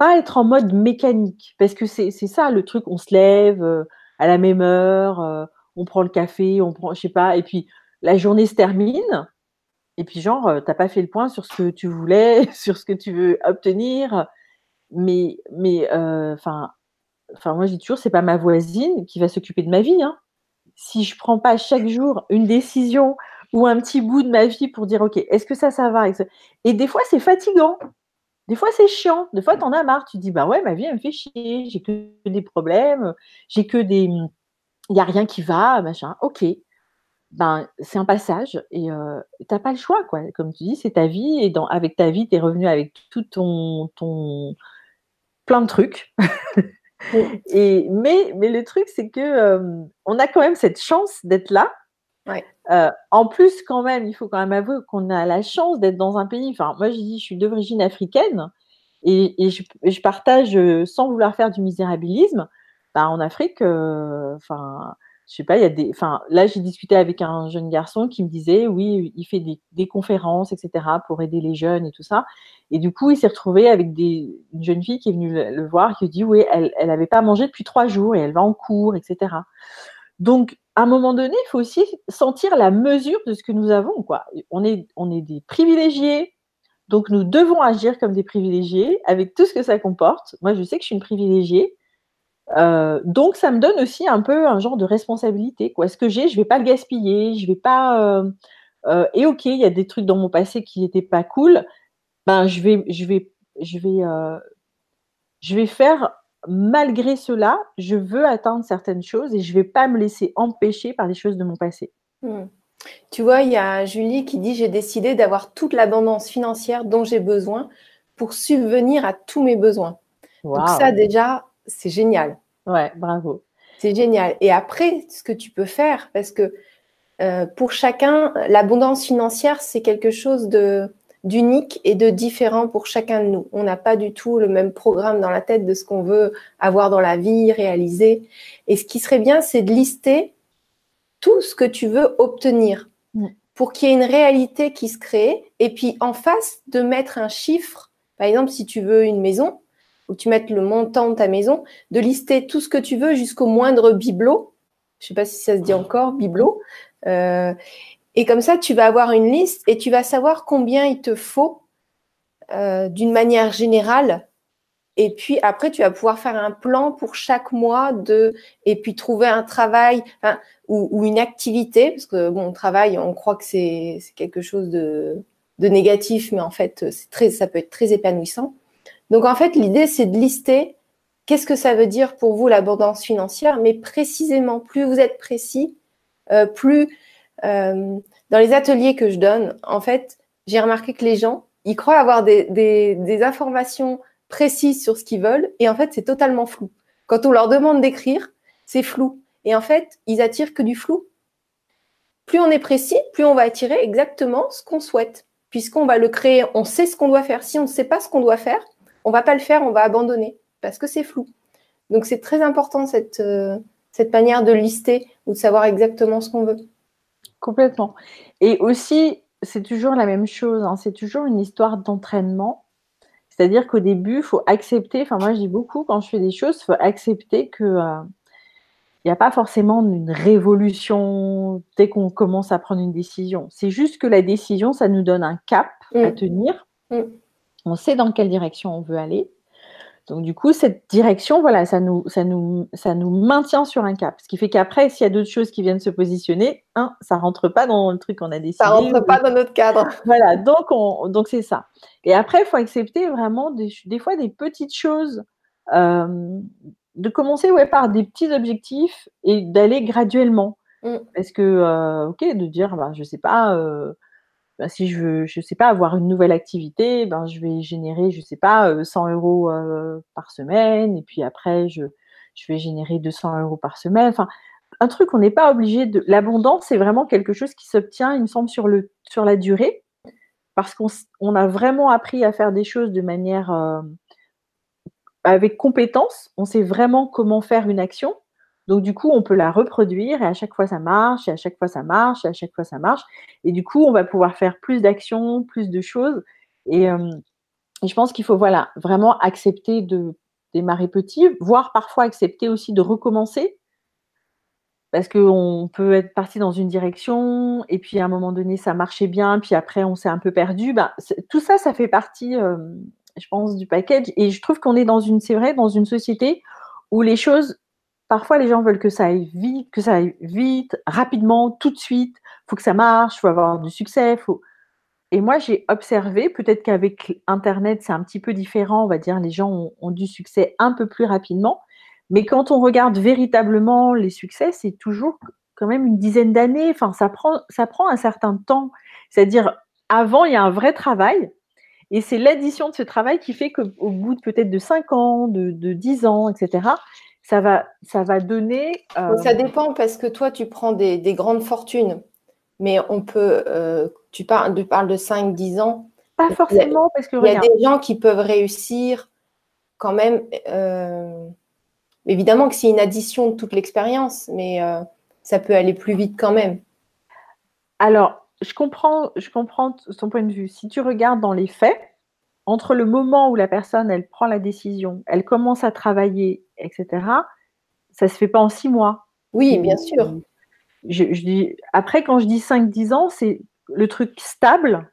pas être en mode mécanique, parce que c'est ça le truc, on se lève euh, à la même heure, euh, on prend le café, on prend, je sais pas, et puis la journée se termine, et puis genre, euh, t'as pas fait le point sur ce que tu voulais, sur ce que tu veux obtenir, mais, mais, enfin, moi je dis toujours, c'est pas ma voisine qui va s'occuper de ma vie, hein. Si je prends pas chaque jour une décision ou un petit bout de ma vie pour dire, ok, est-ce que ça, ça va Et des fois, c'est fatigant. Des fois, c'est chiant. Des fois, tu en as marre. Tu dis, bah ouais, ma vie, elle me fait chier. J'ai que des problèmes. J'ai que des. Il n'y a rien qui va, machin. Ok. Ben, c'est un passage et euh, tu n'as pas le choix, quoi. Comme tu dis, c'est ta vie et dans, avec ta vie, tu es revenu avec tout ton, ton. plein de trucs. et, mais, mais le truc, c'est que euh, on a quand même cette chance d'être là euh, en plus, quand même, il faut quand même avouer qu'on a la chance d'être dans un pays. Enfin, moi, je dis, je suis d'origine africaine et, je, partage, euh, sans vouloir faire du misérabilisme, bah, en Afrique, euh, je sais pas, il y a des. Enfin, là, j'ai discuté avec un jeune garçon qui me disait, oui, il fait des, conférences, etc., pour aider les jeunes et tout ça. Et du coup, il s'est retrouvé avec une jeune fille qui est venue le, voir, qui lui dit, oui, elle n'avait pas mangé depuis trois jours et elle va en cours, etc. Donc, à un moment donné, il faut aussi sentir la mesure de ce que nous avons. Quoi. On, est, on est des privilégiés, donc nous devons agir comme des privilégiés avec tout ce que ça comporte. Moi, je sais que je suis une privilégiée. Euh, donc, ça me donne aussi un peu un genre de responsabilité. Quoi. Ce que j'ai, je ne vais pas le gaspiller. Je vais pas. Euh, euh, et ok, il y a des trucs dans mon passé qui n'étaient pas cool. Ben, je vais, je vais, je vais, je vais faire malgré cela, je veux atteindre certaines choses et je ne vais pas me laisser empêcher par les choses de mon passé. Hmm. Tu vois, il y a Julie qui dit J'ai décidé d'avoir toute l'abondance financière dont j'ai besoin pour subvenir à tous mes besoins. Donc, ça, déjà, c'est génial. Ouais, bravo. C'est génial. Et après, ce que tu peux faire, parce que euh, pour chacun, l'abondance financière, c'est quelque chose de, d'unique et de différent pour chacun de nous. On n'a pas du tout le même programme dans la tête de ce qu'on veut avoir dans la vie, réaliser. Et ce qui serait bien, c'est de lister tout ce que tu veux obtenir. Mm. pour qu'il y ait une réalité qui se crée. Et puis en face, de mettre un chiffre. Par exemple, si tu veux une maison, ou tu mettes le montant de ta maison, de lister tout ce que tu veux jusqu'au moindre bibelot. Je ne sais pas si ça se dit encore, bibelot. Euh, et comme ça, tu vas avoir une liste et tu vas savoir combien il te faut euh, d'une manière générale. Et puis après, tu vas pouvoir faire un plan pour chaque mois de, et puis trouver un travail ou, une activité, parce que bon, travail, on croit que c'est quelque chose de, de, négatif, mais en fait, très, ça peut être très épanouissant. Donc en fait, l'idée, c'est de lister qu'est-ce que ça veut dire pour vous l'abondance financière, mais précisément, plus vous êtes précis, euh, plus dans les ateliers que je donne, en fait, j'ai remarqué que les gens, ils croient avoir des, des, informations précises sur ce qu'ils veulent, et en fait, c'est totalement flou. Quand on leur demande d'écrire, c'est flou. Et en fait, ils attirent que du flou. Plus on est précis, plus on va attirer exactement ce qu'on souhaite, puisqu'on va le créer, on sait ce qu'on doit faire. Si on ne sait pas ce qu'on doit faire, on va pas le faire, on va abandonner, parce que c'est flou. Donc c'est très important cette, euh, cette manière de lister ou de savoir exactement ce qu'on veut. Complètement. Et aussi, c'est toujours la même chose, hein. c'est toujours une histoire d'entraînement. C'est-à-dire qu'au début, il faut accepter, enfin moi je dis beaucoup quand je fais des choses, il faut accepter que euh, il n'y a pas forcément une révolution dès qu'on commence à prendre une décision. C'est juste que la décision, ça nous donne un cap à mm. tenir. Mm. On sait dans quelle direction on veut aller. Donc du coup, cette direction, voilà, ça nous, ça nous, ça nous maintient sur un cap. Ce qui fait qu'après, s'il y a d'autres choses qui viennent se positionner, un, ça rentre pas dans le truc qu'on a décidé. Ça rentre pas dans notre cadre. Voilà, donc donc c'est ça. Et après, il faut accepter vraiment des, fois des petites choses, euh, de commencer ouais, par des petits objectifs et d'aller graduellement. Mm. Parce que, euh, ok, de dire, bah, je sais pas. Euh, bah, si je veux, je sais pas, avoir une nouvelle activité, ben, je vais générer, je sais pas, 100 euh, euros euh, par semaine, et puis après, je, vais générer 200 euros par semaine. Un truc, on n'est pas obligé de. L'abondance, c'est vraiment quelque chose qui s'obtient, il me semble, sur, le, sur la durée, parce qu'on on a vraiment appris à faire des choses de manière. Euh, avec compétence, on sait vraiment comment faire une action. Donc, du coup, on peut la reproduire et à chaque fois, ça marche, et à chaque fois, ça marche, et à chaque fois, ça marche. Et du coup, on va pouvoir faire plus d'actions, plus de choses. Et, euh, je pense qu'il faut voilà, vraiment accepter de démarrer petit, voire parfois accepter aussi de recommencer. Parce qu'on peut être parti dans une direction et puis à un moment donné, ça marchait bien, puis après, on s'est un peu perdu. Ben, tout ça, ça fait partie, euh, je pense, du package. Et je trouve qu'on est dans une, c'est vrai, dans une société où les choses Parfois, les gens veulent que ça aille vite, que ça aille vite, rapidement, tout de suite. Il faut que ça marche, il faut avoir du succès. Faut... Et moi, j'ai observé, peut-être qu'avec Internet, c'est un petit peu différent. On va dire, les gens ont, du succès un peu plus rapidement. Mais quand on regarde véritablement les succès, c'est toujours quand même une dizaine d'années. Enfin, ça prend, ça prend un certain temps. C'est-à-dire, avant, il y a un vrai travail. Et c'est l'addition de ce travail qui fait qu'au bout de peut-être de 5 ans, de, de 10 ans, etc., ça va, ça va donner. Euh, ça dépend parce que toi, tu prends des, grandes fortunes, mais on peut. Euh, tu, parles, tu parles de 5-10 ans. Pas forcément, parce que. Il y a des gens qui peuvent réussir quand même. Euh, évidemment que c'est une addition de toute l'expérience, mais ça peut aller plus vite quand même. Alors, je comprends, je comprends ton point de vue. Si tu regardes dans les faits, entre le moment où la personne, elle prend la décision, elle commence à travailler, etc., ça ne se fait pas en six mois. Oui, bien sûr. Je, dis, après, quand je dis 5-10 ans, c'est le truc stable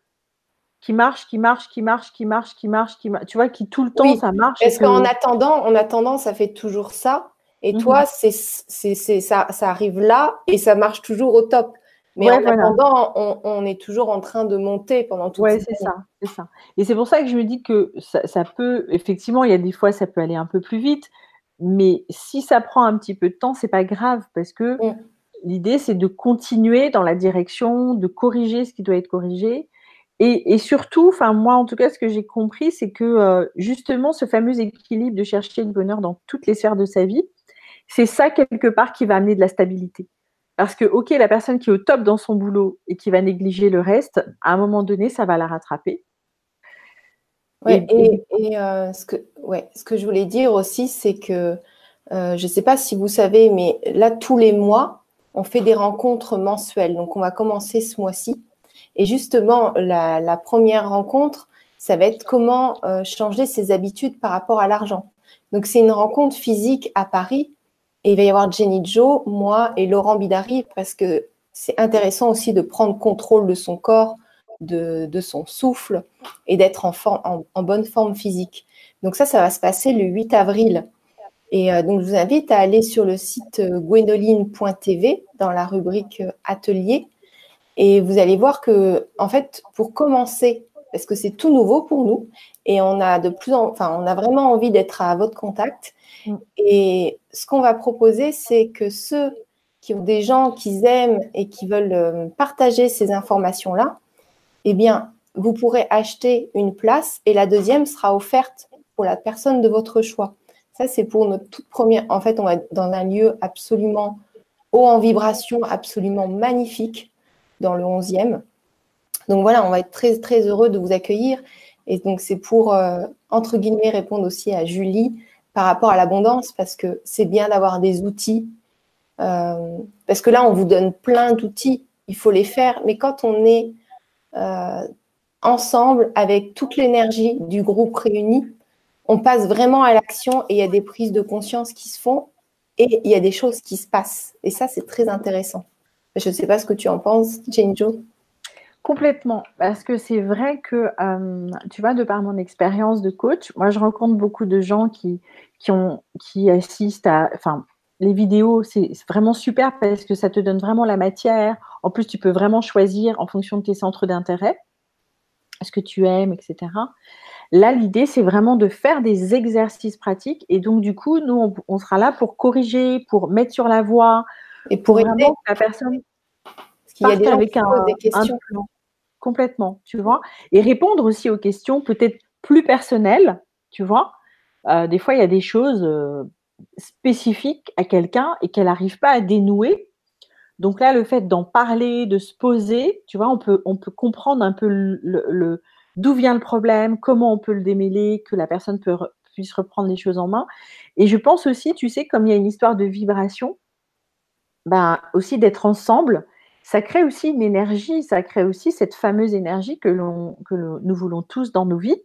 qui marche, qui marche, qui marche, qui marche, qui marche, qui marche. Tu vois, qui tout le temps, ça marche. Parce qu'en attendant, en attendant, ça fait toujours ça. Et mhm. toi, c'est, ça, ça arrive là et ça marche toujours au top. Mais en attendant, on, est toujours en train de monter pendant tout Ouais, c'est ça, c'est ça. Et c'est pour ça que je me dis que ça, peut, effectivement, il y a des fois, ça peut aller un peu plus vite, mais si ça prend un petit peu de temps, c'est pas grave parce que mm. l'idée, c'est de continuer dans la direction, de corriger ce qui doit être corrigé. Et, surtout, enfin moi en tout cas, ce que j'ai compris, c'est que euh, justement ce fameux équilibre de chercher le bonheur dans toutes les sphères de sa vie, c'est ça quelque part qui va amener de la stabilité. Parce que, OK, la personne qui est au top dans son boulot et qui va négliger le reste, à un moment donné, ça va la rattraper. Oui, et, euh, ce, que, ouais, ce que je voulais dire aussi, c'est que euh, je ne sais pas si vous savez, mais là, tous les mois, on fait des rencontres mensuelles. Donc, on va commencer ce mois-ci Et justement, la, première rencontre, ça va être comment euh, changer ses habitudes par rapport à l'argent. Donc, c'est une rencontre physique à Paris. Et il va y avoir Jenny Joe, moi et Laurent Bidari, parce que c'est intéressant aussi de prendre contrôle de son corps, de, son souffle et d'être en, bonne forme physique. Donc ça, ça va se passer le 8 avril. Et euh, donc, je vous invite à aller sur le site euh, gwenoline.tv dans la rubrique euh, atelier. Et vous allez voir que, en fait, pour commencer, parce que c'est tout nouveau pour nous, et on a de plus enfin, on a vraiment envie d'être à votre contact. Mm. Et ce qu'on va proposer, c'est que ceux qui ont des gens qu'ils aiment et qui veulent partager ces informations-là, eh bien, vous pourrez acheter une place et la deuxième sera offerte pour la personne de votre choix. Ça, c'est pour notre toute première. En fait, on va être dans un lieu absolument haut en vibration, absolument magnifique, dans le 11e. Donc voilà, on va être très, très heureux de vous accueillir. Et donc, c'est pour, euh, entre guillemets, répondre aussi à Julie par rapport à l'abondance, parce que c'est bien d'avoir des outils. Euh, parce que là, on vous donne plein d'outils, il faut les faire. Mais quand on est euh, ensemble avec toute l'énergie du groupe réuni, on passe vraiment à l'action et il y a des prises de conscience qui se font et il y a des choses qui se passent. Et ça, c'est très intéressant. Je ne sais pas ce que tu en penses, Jane Joe. Complètement, parce que c'est vrai que, euh, tu vois, de par mon expérience de coach, moi, je rencontre beaucoup de gens qui, qui, ont, qui assistent à, enfin, les vidéos, c'est vraiment super parce que ça te donne vraiment la matière. En plus, tu peux vraiment choisir en fonction de tes centres d'intérêt, ce que tu aimes, etc. Là, l'idée, c'est vraiment de faire des exercices pratiques. Et donc, du coup, nous, on, sera là pour corriger, pour mettre sur la voie. Et pour aider la personne. Parce qu'il y a des avec un, des questions. Complètement, tu vois. Et répondre aussi aux questions peut-être plus personnelles, tu vois. Euh, des fois, il y a des choses. Euh, spécifique à quelqu'un et qu'elle n'arrive pas à dénouer. Donc là, le fait d'en parler, de se poser, tu vois, on peut, comprendre un peu le, d'où vient le problème, comment on peut le démêler, que la personne puisse reprendre les choses en main. Et je pense aussi, tu sais, comme il y a une histoire de vibration, ben, aussi d'être ensemble, ça crée aussi une énergie, ça crée aussi cette fameuse énergie que, nous voulons tous dans nos vies.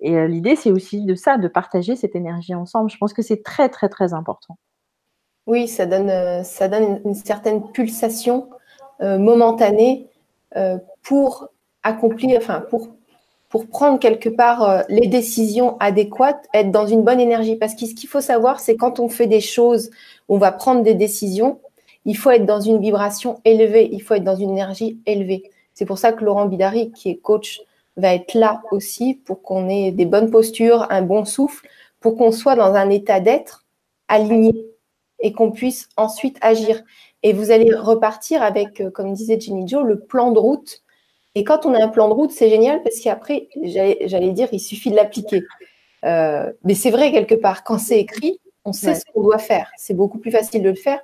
Et euh, l'idée, c'est aussi de ça, de partager cette énergie ensemble. Je pense que c'est très, très, très important. Oui, ça donne, euh, ça donne une certaine pulsation euh, momentanée pour accomplir, enfin, pour, pour prendre quelque part les décisions adéquates, être dans une bonne énergie. Parce que ce qu'il faut savoir, c'est quand on fait des choses, on va prendre des décisions, il faut être dans une vibration élevée, il faut être dans une énergie élevée. C'est pour ça que Laurent Bidari, qui est coach va être là aussi pour qu'on ait des bonnes postures, un bon souffle, pour qu'on soit dans un état d'être aligné et qu'on puisse ensuite agir. Et vous allez repartir avec, euh, comme disait Jenny Joe, le plan de route. Et quand on a un plan de route, c'est génial parce qu'après, j'allais dire, il suffit de l'appliquer. Euh, mais c'est vrai quelque part, quand c'est écrit, on sait ce qu'on doit faire. C'est beaucoup plus facile de le faire.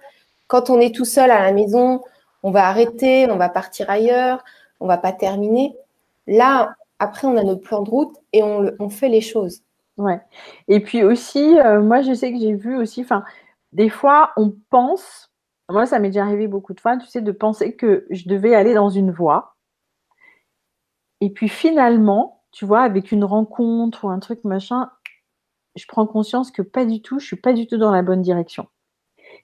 Quand on est tout seul à la maison, on va arrêter, on va partir ailleurs, on va pas terminer. Là, après, on a notre plan de route et on, fait les choses. Ouais. Et puis aussi, euh, moi, je sais que j'ai vu aussi, enfin, des fois, on pense, moi, ça m'est déjà arrivé beaucoup de fois, tu sais, de penser que je devais aller dans une voie. Et puis finalement, tu vois, avec une rencontre ou un truc machin, je prends conscience que pas du tout, je suis pas du tout dans la bonne direction.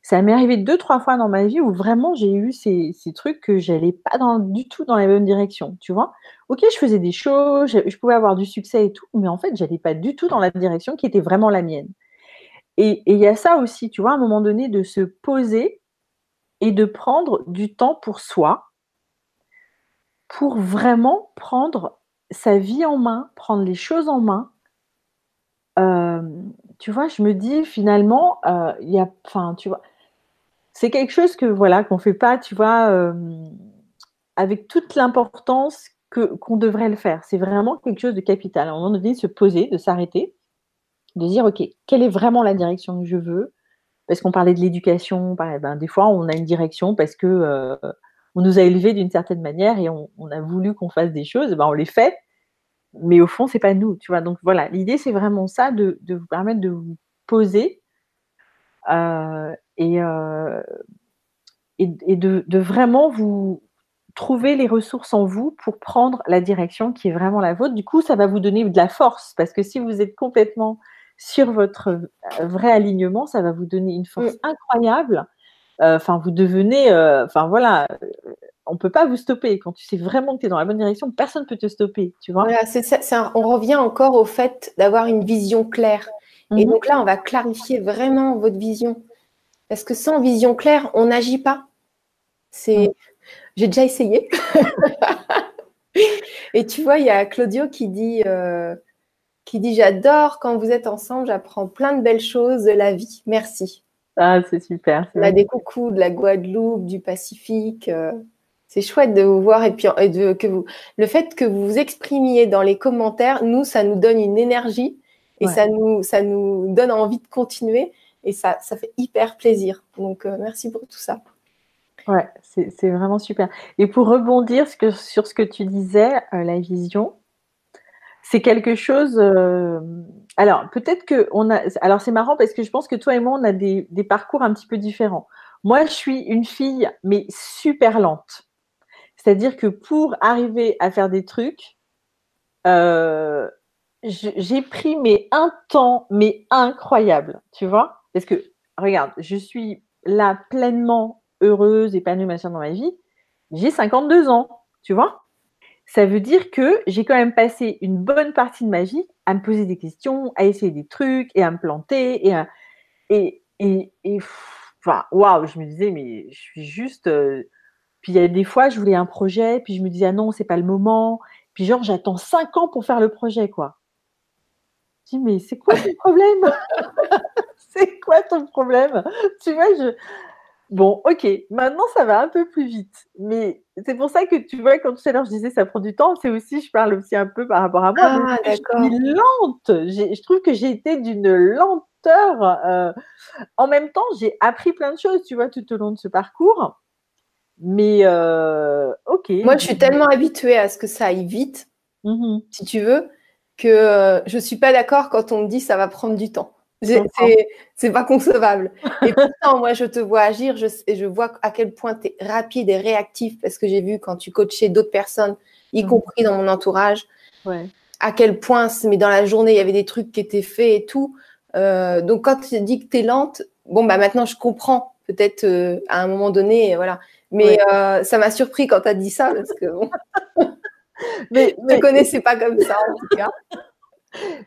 Ça m'est arrivé deux, trois fois dans ma vie où vraiment j'ai eu ces, trucs que j'allais pas du tout dans la bonne direction, tu vois. Ok, je faisais des choses, je, pouvais avoir du succès et tout, mais en fait, j'allais pas du tout dans la direction qui était vraiment la mienne. Et il y a ça aussi, tu vois, à un moment donné, de se poser et de prendre du temps pour soi, pour vraiment prendre sa vie en main, prendre les choses en main. Tu vois, je me dis finalement, il y a, enfin, tu vois, c'est quelque chose que voilà qu'on fait pas, tu vois, euh, avec toute l'importance que qu'on devrait le faire. C'est vraiment quelque chose de capital. À un moment donné, de se poser, de s'arrêter, de dire ok, quelle est vraiment la direction que je veux? Parce qu'on parlait de l'éducation, ben, des fois on a une direction parce que euh, on nous a élevés d'une certaine manière et on, a voulu qu'on fasse des choses, ben on les fait, mais au fond c'est pas nous, tu vois. Donc voilà, l'idée c'est vraiment ça de, de, vous permettre de vous poser euh, et, euh, et, de, vraiment vous trouver les ressources en vous pour prendre la direction qui est vraiment la vôtre. Du coup, ça va vous donner de la force parce que si vous êtes complètement sur votre euh, vrai alignement, ça va vous donner une force mm. incroyable. Euh, enfin, vous devenez, euh, enfin voilà, on peut pas vous stopper quand tu sais vraiment que tu es dans la bonne direction. Personne peut te stopper, tu vois. on revient encore au fait d'avoir une vision claire. Et mhm. donc là, on va clarifier vraiment votre vision. Parce que sans vision claire, on n'agit pas. C'est, mhm. j'ai déjà essayé. Et tu vois, il y a Claudio qui dit, euh, qui dit j'adore quand vous êtes ensemble, j'apprends plein de belles choses de la vie. Merci. Ah, c'est super. On a des coucous de la Guadeloupe, du Pacifique. Euh, c'est chouette de vous voir et puis de, que vous, le fait que vous vous exprimiez dans les commentaires, nous, ça nous donne une énergie et ça, nous, ça nous donne envie de continuer et ça, fait hyper plaisir. Donc, euh, merci pour tout ça. Ouais, c'est vraiment super. Et pour rebondir sur ce que tu disais, euh, la vision, c'est quelque chose. Euh, alors, peut-être que on a. Alors, c'est marrant parce que je pense que toi et moi, on a des, parcours un petit peu différents. Moi, je suis une fille, mais super lente. C'est-à-dire que pour arriver à faire des trucs, j'ai pris mais un temps mais incroyable, tu vois? Parce que regarde, je suis là pleinement heureuse, épanouie machin dans ma vie. J'ai 52 ans, tu vois Ça veut dire que j'ai quand même passé une bonne partie de ma vie à me poser des questions, à essayer des trucs et à me planter et et et, enfin waouh, je me disais mais je suis juste euh, puis il y a des fois je voulais un projet, puis je me disais ah non, c'est pas le moment. Puis genre j'attends 5 ans pour faire le projet quoi. Je dis, mais c'est quoi ton problème? C'est quoi ton problème? Tu vois, je. Bon, ok, maintenant ça va un peu plus vite. Mais c'est pour ça que tu vois, quand tout à l'heure je disais ça prend du temps, c'est aussi, je parle aussi un peu par rapport à moi. Ah, je suis lente. Je trouve que j'ai été d'une lenteur. Euh, en même temps, j'ai appris plein de choses, tu vois, tout au long de ce parcours. Mais euh, ok. Moi, je suis tellement habituée à ce que ça aille vite, mmh si tu veux, que euh, je ne suis pas d'accord quand on me dit ça va prendre du temps. C'est pas concevable. Et pourtant, moi, je te vois agir, je, je vois à quel point tu es rapide et réactif parce que j'ai vu quand tu coachais d'autres personnes, y mmh. compris dans mon entourage, à quel point, mais dans la journée, il y avait des trucs qui étaient faits et tout. Euh, donc, quand tu dis que tu es lente, bon, bah maintenant, je comprends. Peut-être euh, à un moment donné, voilà. Mais ça m'a surpris quand tu as dit ça parce que bon. mais, je ne connaissais pas comme ça, en tout cas.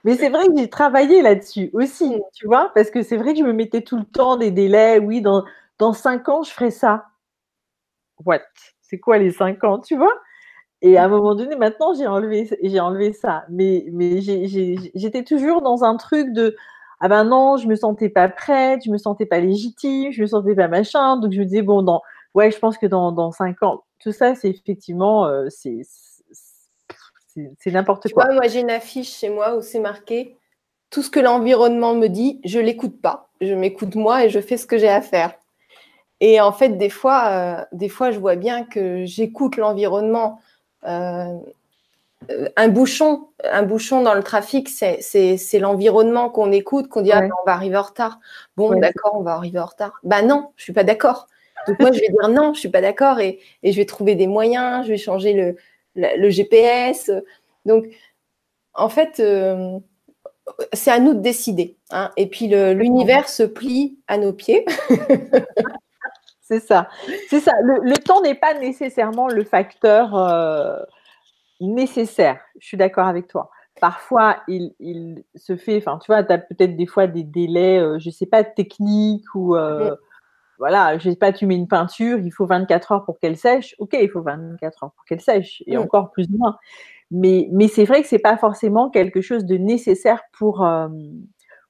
Mais c'est vrai que j'ai travaillé là-dessus aussi, mm. tu vois, parce que c'est vrai que je me mettais tout le temps des délais. Oui, dans, dans cinq ans, je ferai ça. What? C'est quoi les cinq ans, tu vois? Et à un moment donné, maintenant, j'ai enlevé, j'ai enlevé ça. Mais, mais j'étais toujours dans un truc de ah ben non, je me sentais pas prête, je me sentais pas légitime, je me sentais pas machin. Donc je me disais, bon, dans, ouais, je pense que dans, dans cinq ans, tout ça, c'est effectivement, euh, c'est c'est n'importe quoi. moi, j'ai une affiche chez moi où c'est marqué tout ce que l'environnement me dit, je l'écoute pas. Je m'écoute moi et je fais ce que j'ai à faire. Et en fait, des fois, euh, des fois, je vois bien que j'écoute l'environnement. Euh, un bouchon, un bouchon dans le trafic, c'est l'environnement qu'on écoute, qu'on dit ah, on va arriver en retard. Bon, d'accord, on va arriver en retard. Bah non, je suis pas d'accord. Donc moi, je vais dire non, je suis pas d'accord et, et, je vais trouver des moyens, je vais changer le, le GPS. Donc, en fait, euh, c'est à nous de décider. Hein. Et puis, l'univers se plie à nos pieds. c'est ça. C'est ça. Le, temps n'est pas nécessairement le facteur euh, nécessaire. Je suis d'accord avec toi. Parfois, il, se fait, enfin, tu vois, tu as peut-être des fois des délais, euh, je ne sais pas, techniques ou voilà, je sais pas, tu mets une peinture, il faut 24 heures pour qu'elle sèche. Ok, il faut 24 heures pour qu'elle sèche, et encore plus ou moins. Mais, mais c'est vrai que c'est pas forcément quelque chose de nécessaire pour, euh,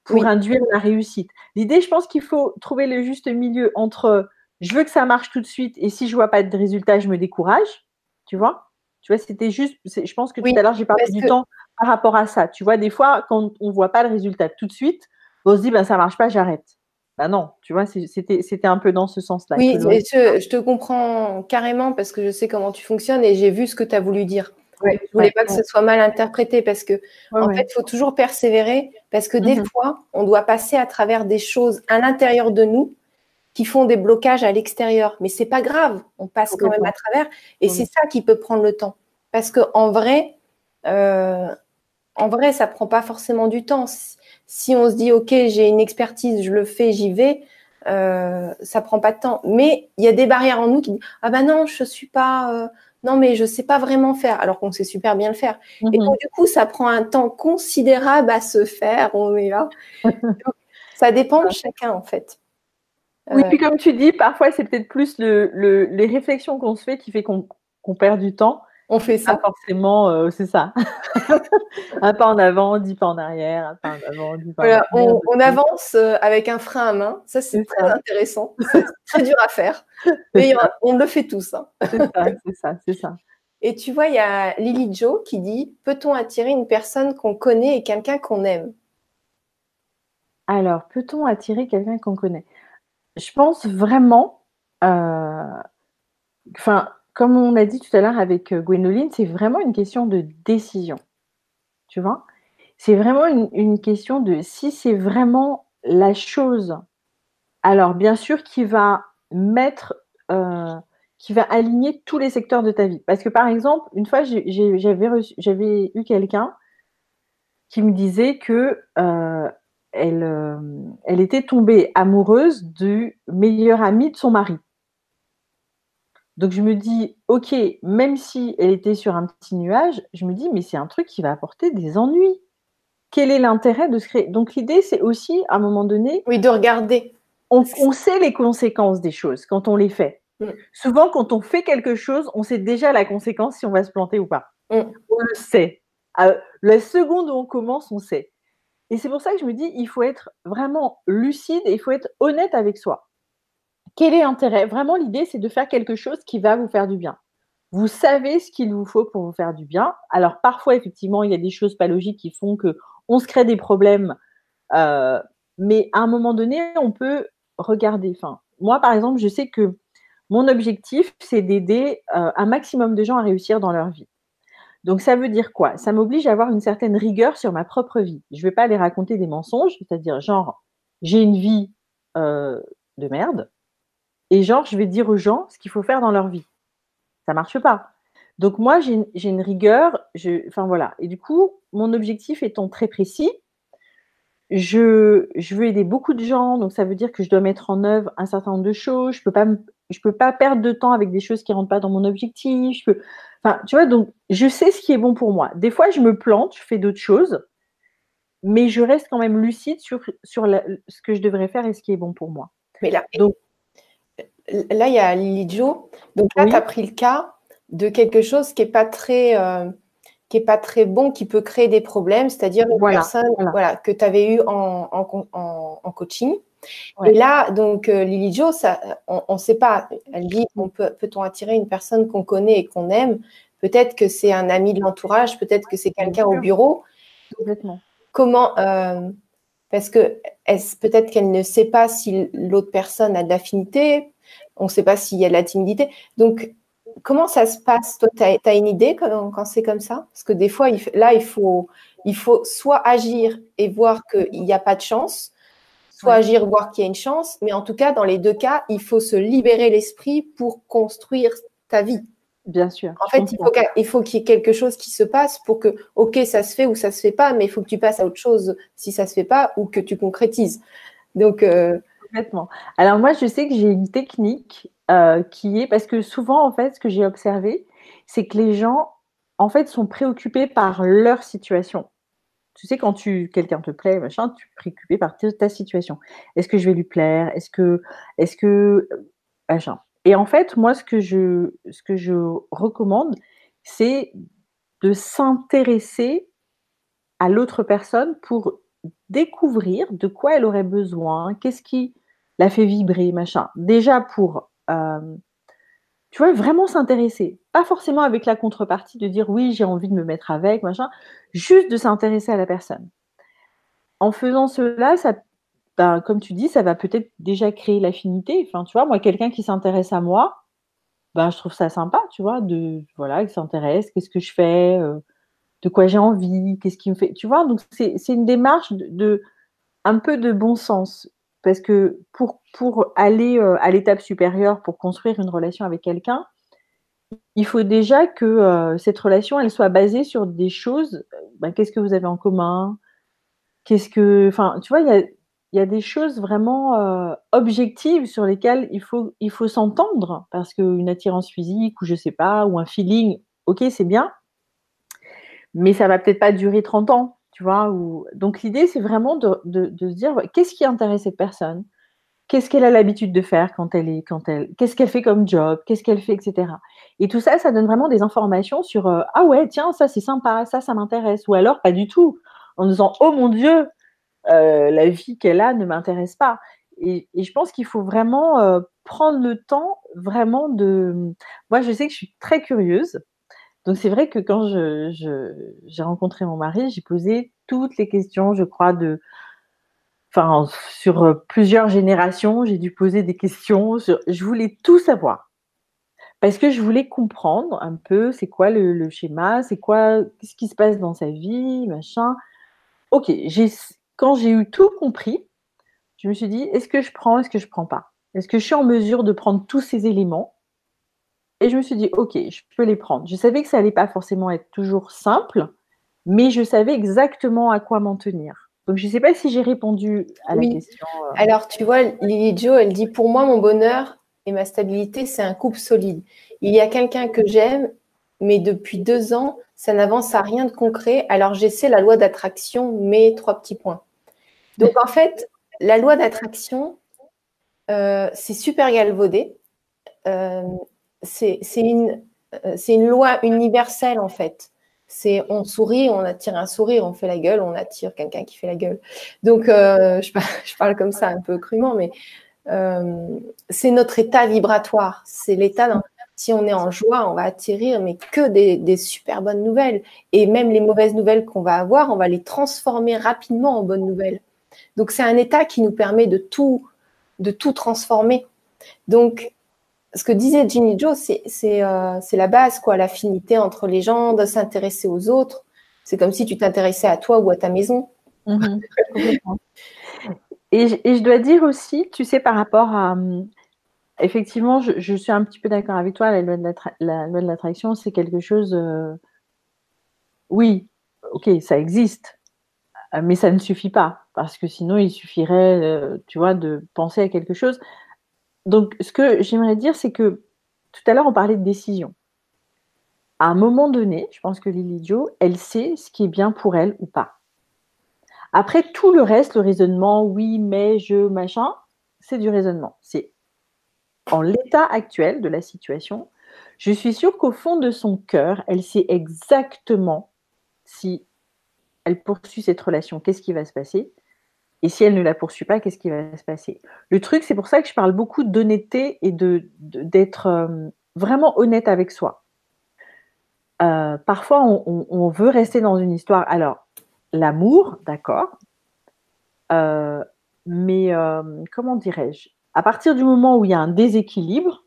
pour induire la réussite. L'idée, je pense qu'il faut trouver le juste milieu entre je veux que ça marche tout de suite et si je vois pas de résultat, je me décourage. Tu vois Tu vois, c'était juste, je pense que tout à l'heure, j'ai parlé du temps par rapport à ça. Tu vois, des fois, quand on voit pas le résultat tout de suite, on se dit, ben, ça marche pas, j'arrête. Bah non, tu vois, c'était un peu dans ce sens-là. Oui, je, te comprends carrément parce que je sais comment tu fonctionnes et j'ai vu ce que tu as voulu dire. je ne voulais pas que ce soit mal interprété parce que, en fait, il faut toujours persévérer parce que des mmh fois, on doit passer à travers des choses à l'intérieur de nous qui font des blocages à l'extérieur. Mais c'est pas grave, on passe quand même à travers. Et c'est ça qui peut prendre le temps. Parce qu'en vrai, euh, en vrai, ça prend pas forcément du temps. Si on se dit, OK, j'ai une expertise, je le fais, j'y vais, euh, ça prend pas de temps. Mais il y a des barrières en nous qui disent, ah ben non, je suis pas, euh, non, mais je sais pas vraiment faire, alors qu'on sait super bien le faire. Et mhm. du coup, ça prend un temps considérable à se faire, on est là. ça dépend de chacun, en fait. Oui, puis comme tu dis, parfois, c'est peut-être plus le, les réflexions qu'on se fait qui fait qu'on perd du temps on fait ça. forcément, euh, c'est ça. un pas en avant, dix pas en arrière, un pas en avant, dix pas en arrière. On, avance euh, avec un frein à main. Ça, c'est très intéressant. C'est très dur à faire. Mais on le fait tous. Hein. C'est ça, c'est ça, c'est ça. Et tu vois, il y a Lily Joe qui dit Peut-on attirer une personne qu'on connaît et quelqu'un qu'on aime? Alors, peut-on attirer quelqu'un qu'on connaît? Je pense vraiment. Euh, enfin, comme on a dit tout à l'heure avec euh, Gwénoline, c'est vraiment une question de décision. Tu vois? C'est vraiment une, question de si c'est vraiment la chose, alors bien sûr, qui va mettre, euh, qui va aligner tous les secteurs de ta vie. Parce que par exemple, une fois, j'avais eu quelqu'un qui me disait que euh, elle, elle était tombée amoureuse du meilleur ami de son mari. Donc je me dis, ok, même si elle était sur un petit nuage, je me dis, mais c'est un truc qui va apporter des ennuis. Quel est l'intérêt de se créer? Donc l'idée, c'est aussi, à un moment donné... Oui, de regarder. On, sait les conséquences des choses quand on les fait. Mm. Souvent, quand on fait quelque chose, on sait déjà la conséquence si on va se planter ou pas. Mm. On le sait. la seconde où on commence, on sait. Et c'est pour ça que je me dis, il faut être vraiment lucide et il faut être honnête avec soi. Quel est l'intérêt? Vraiment, l'idée, c'est de faire quelque chose qui va vous faire du bien. Vous savez ce qu'il vous faut pour vous faire du bien. Alors, parfois, effectivement, il y a des choses pas logiques qui font que on se crée des problèmes. Euh, mais à un moment donné, on peut regarder. Moi, par exemple, je sais que mon objectif, c'est d'aider euh, un maximum de gens à réussir dans leur vie. Donc, ça veut dire quoi? Ça m'oblige à avoir une certaine rigueur sur ma propre vie. Je ne vais pas aller raconter des mensonges, c'est-à-dire, genre, j'ai une vie euh, de merde, et genre, je vais dire aux gens ce qu'il faut faire dans leur vie. Ça marche pas. Donc moi, j'ai une, rigueur. Je, enfin voilà. Et du coup, mon objectif étant très précis, je, je, veux aider beaucoup de gens. Donc ça veut dire que je dois mettre en œuvre un certain nombre de choses. Je peux pas, je peux pas perdre de temps avec des choses qui rentrent pas dans mon objectif. Je peux, enfin, tu vois. Donc je sais ce qui est bon pour moi. Des fois, je me plante, je fais d'autres choses, mais je reste quand même lucide sur sur ce que je devrais faire et ce qui est bon pour moi. Mais là, donc là, il y a Lily Donc là, tu as pris le cas de quelque chose qui n'est pas très. Euh, qui est pas très bon, qui peut créer des problèmes, c'est-à-dire une personne voilà. que tu avais eu en, en, coaching. Et là, donc, euh, Lily Jo, ça, on ne sait pas. Elle dit on peut, peut-on attirer une personne qu'on connaît et qu'on aime? Peut-être que c'est un ami de l'entourage, peut-être que c'est quelqu'un au bureau. Complètement. Comment euh, Parce que peut-être qu'elle ne sait pas si l'autre personne a de l'affinité, on ne sait pas s'il y a de la timidité. Donc, comment ça se passe? Toi, tu as, une idée quand, quand c'est comme ça? Parce que des fois, là, il faut, il faut soit agir et voir qu'il n'y a pas de chance, soit agir agir, voir qu'il y a une chance. Mais en tout cas, dans les deux cas, il faut se libérer l'esprit pour construire ta vie. Bien sûr. En fait, il faut qu'il y ait quelque chose qui se passe pour que, OK, ça se fait ou ça se fait pas, mais il faut que tu passes à autre chose si ça se fait pas ou que tu concrétises. Donc, euh, Alors moi, je sais que j'ai une technique euh, qui est parce que souvent, en fait, ce que j'ai observé, c'est que les gens, en fait, sont préoccupés par leur situation. Tu sais, quand tu quelqu'un te plaît, machin, tu es préoccupé par ta, situation. Est-ce que je vais lui plaire? Est-ce que, est-ce que, machin. Et en fait, moi, ce que je, ce que je recommande, c'est de s'intéresser à l'autre personne pour découvrir de quoi elle aurait besoin, qu'est-ce qui la fait vibrer, machin. Déjà pour, euh, tu vois, vraiment s'intéresser. Pas forcément avec la contrepartie de dire oui, j'ai envie de me mettre avec, machin. Juste de s'intéresser à la personne. En faisant cela, ça, ben, comme tu dis, ça va peut-être déjà créer l'affinité. Enfin, tu vois, moi, quelqu'un qui s'intéresse à moi, ben, je trouve ça sympa, tu vois, de, voilà, qui s'intéresse, qu'est-ce que je fais, euh, de quoi j'ai envie, qu'est-ce qui me fait, tu vois. Donc, c'est une démarche de, un peu de bon sens. parce que pour, aller euh, à l'étape supérieure, pour construire une relation avec quelqu'un, il faut déjà que euh, cette relation, elle soit basée sur des choses. Ben, qu'est-ce que vous avez en commun Qu'est-ce que, enfin, tu vois, il y a, des choses vraiment euh, objectives sur lesquelles il faut, il faut s'entendre parce qu'une attirance physique ou je sais pas ou un feeling, ok, c'est bien, mais ça va peut-être pas durer 30 ans, tu vois. Donc l'idée, c'est vraiment de, se dire qu'est-ce qui intéresse cette personne? Qu'est-ce qu'elle a l'habitude de faire quand elle est, quand elle, qu'est-ce qu'elle fait comme job, qu'est-ce qu'elle fait, etc. Et tout ça, ça donne vraiment des informations sur euh, ah ouais, tiens, ça c'est sympa, ça ça m'intéresse, ou alors pas du tout, en disant oh mon dieu, euh, la vie qu'elle a ne m'intéresse pas. Et, et, je pense qu'il faut vraiment euh, prendre le temps, vraiment de. Moi, je sais que je suis très curieuse. Donc c'est vrai que quand j'ai rencontré mon mari, j'ai posé toutes les questions, je crois, de, sur plusieurs générations, j'ai dû poser des questions. je voulais tout savoir parce que je voulais comprendre un peu c'est quoi le, schéma, c'est quoi, qu'est-ce qui se passe dans sa vie, machin. Ok, quand j'ai eu tout compris, je me suis dit est-ce que je prends, est-ce que je prends pas? Est-ce que je suis en mesure de prendre tous ces éléments et je me suis dit, OK, je peux les prendre. Je savais que ça n'allait pas forcément être toujours simple, mais je savais exactement à quoi m'en tenir. Donc, je ne sais pas si j'ai répondu à la question. Euh. Alors, tu vois, Lily Jo, elle dit, pour moi, mon bonheur et ma stabilité, c'est un couple solide. Il y a quelqu'un que j'aime, mais depuis deux ans, ça n'avance à rien de concret. Alors, j'essaie la loi d'attraction, mais trois petits points. Donc, en fait, la loi d'attraction, euh, c'est super galvaudé. Euh, c'est une, euh, une loi universelle en fait. C'est on sourit, on attire un sourire, on fait la gueule, on attire quelqu'un qui fait la gueule. Donc euh, je, parle, comme ça un peu crûment, mais euh, c'est notre état vibratoire. C'est l'état si on est en joie, on va attirer mais que des, des, super bonnes nouvelles. Et même les mauvaises nouvelles qu'on va avoir, on va les transformer rapidement en bonnes nouvelles. Donc c'est un état qui nous permet de tout, de tout transformer. Donc ce que disait Ginny Joe, euh, c'est la base, quoi, l'affinité entre les gens, de s'intéresser aux autres. C'est comme si tu t'intéressais à toi ou à ta maison. Mhm. et, je dois dire aussi, tu sais, par rapport à. Effectivement, je, suis un petit peu d'accord avec toi, la loi de l'attraction, c'est quelque chose. Euh, oui, ok, ça existe, mais ça ne suffit pas, parce que sinon, il suffirait, euh, tu vois, de penser à quelque chose donc, ce que j'aimerais dire, c'est que tout à l'heure, on parlait de décision. À un moment donné, je pense que Lily Jo, elle sait ce qui est bien pour elle ou pas. Après, tout le reste, le raisonnement, oui, mais, je, machin, c'est du raisonnement. C'est en l'état actuel de la situation, je suis sûre qu'au fond de son cœur, elle sait exactement si elle poursuit cette relation, qu'est-ce qui va se passer? Et si elle ne la poursuit pas, qu'est-ce qui va se passer? Le truc, c'est pour ça que je parle beaucoup d'honnêteté et de, d'être euh, vraiment honnête avec soi. Euh, parfois, on, veut rester dans une histoire. Alors, l'amour, d'accord. Euh, mais comment dirais-je? À partir du moment où il y a un déséquilibre,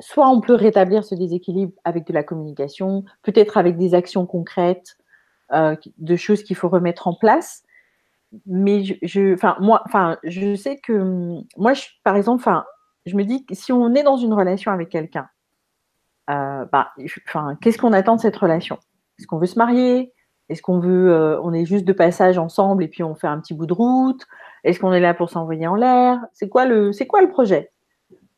soit on peut rétablir ce déséquilibre avec de la communication, peut-être avec des actions concrètes, de choses qu'il faut remettre en place mais je, moi, sais que moi, je, par exemple, je me dis que si on est dans une relation avec quelqu'un, euh, bah, qu'est-ce qu'on attend de cette relation? Est-ce qu'on veut se marier? Est-ce qu'on veut, euh, on est juste de passage ensemble et puis on fait un petit bout de route? Est-ce qu'on est là pour s'envoyer en l'air? C'est quoi le, c'est quoi le projet?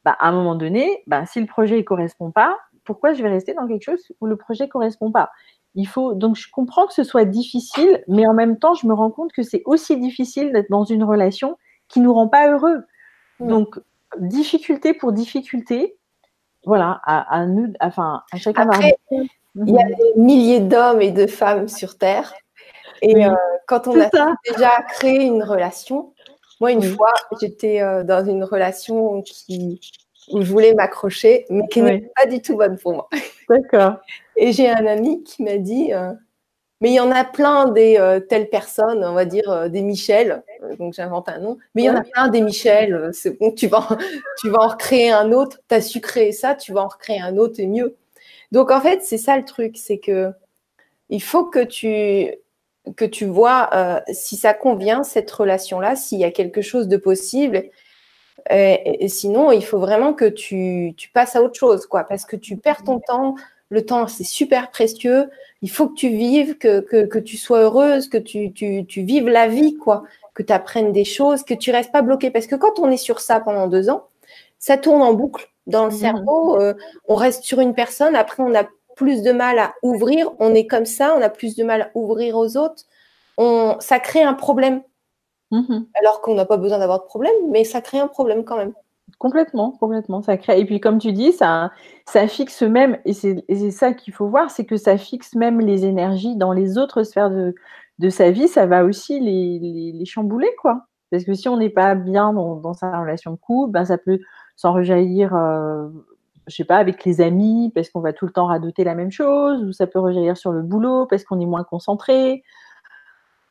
Bah, à un moment donné, bah, si le projet ne correspond pas, pourquoi je vais rester dans quelque chose où le projet ne correspond pas? Il faut donc je comprends que ce soit difficile, mais en même temps, je me rends compte que c'est aussi difficile d'être dans une relation qui nous rend pas heureux. Mm. Donc difficulté pour difficulté, voilà, à, nous, enfin à chacun. Après, il y a des milliers d'hommes et de femmes sur terre, et euh, quand on a déjà créé une relation, moi une fois, j'étais euh, dans une relation qui où je voulais m'accrocher, mais qui n'est pas du tout bonne pour moi. D'accord. Et j'ai un ami qui m'a dit, euh, mais il y en a plein des euh, telles personnes, on va dire euh, des Michel, donc j'invente un nom, mais il y en a plein des Michel, c'est bon, tu vas, tu vas en recréer un autre, tu as su créer ça, tu vas en recréer un autre et mieux. Donc en fait, c'est ça le truc, c'est que il faut que tu que tu vois si ça convient, cette relation-là, s'il y a quelque chose de possible. Et, sinon, il faut vraiment que tu, passes à autre chose, quoi, parce que tu perds ton temps. Le temps, c'est super précieux. Il faut que tu vives, que, que, tu sois heureuse, que tu, tu, tu vives la vie, quoi, que tu apprennes des choses, que tu restes pas bloqué. Parce que quand on est sur ça pendant deux ans, ça tourne en boucle dans le mmh. cerveau. Euh, on reste sur une personne, après on a plus de mal à ouvrir, on est comme ça, on a plus de mal à ouvrir aux autres, on, ça crée un problème. Mhm. Alors qu'on n'a pas besoin d'avoir de problème, mais ça crée un problème quand même. Complètement, complètement. Ça crée. Et puis, comme tu dis, ça, ça fixe même, et c'est ça qu'il faut voir, c'est que ça fixe même les énergies dans les autres sphères de, de sa vie. Ça va aussi les, les, chambouler, quoi. Parce que si on n'est pas bien dans, sa relation de couple, ben, ça peut s'en rejaillir euh, je sais pas, avec les amis, parce qu'on va tout le temps radoter la même chose, ou ça peut rejaillir sur le boulot parce qu'on est moins concentré.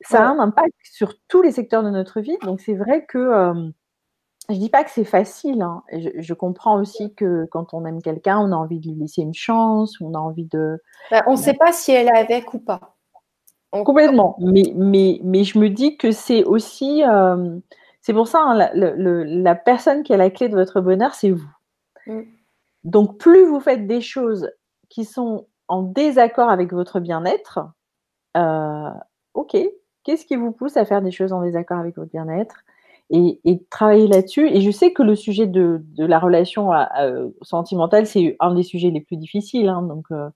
Ça a un impact sur tous les secteurs de notre vie. Donc c'est vrai que euh, je dis pas que c'est facile. Hein. Je, comprends aussi que quand on aime quelqu'un, on a envie de lui laisser une chance, on a envie de. Bah, on ne sait pas si elle est avec ou pas. Complètement. Mais, mais, mais je me dis que c'est aussi. Euh, c'est pour ça, hein, la, la, personne qui a la clé de votre bonheur, c'est vous. Mm. Donc, plus vous faites des choses qui sont en désaccord avec votre bien-être, euh, ok, qu'est-ce qui vous pousse à faire des choses en désaccord avec votre bien-être et, travailler là-dessus? Et je sais que le sujet de, la relation euh, sentimentale, c'est un des sujets les plus difficiles. Hein, donc, euh,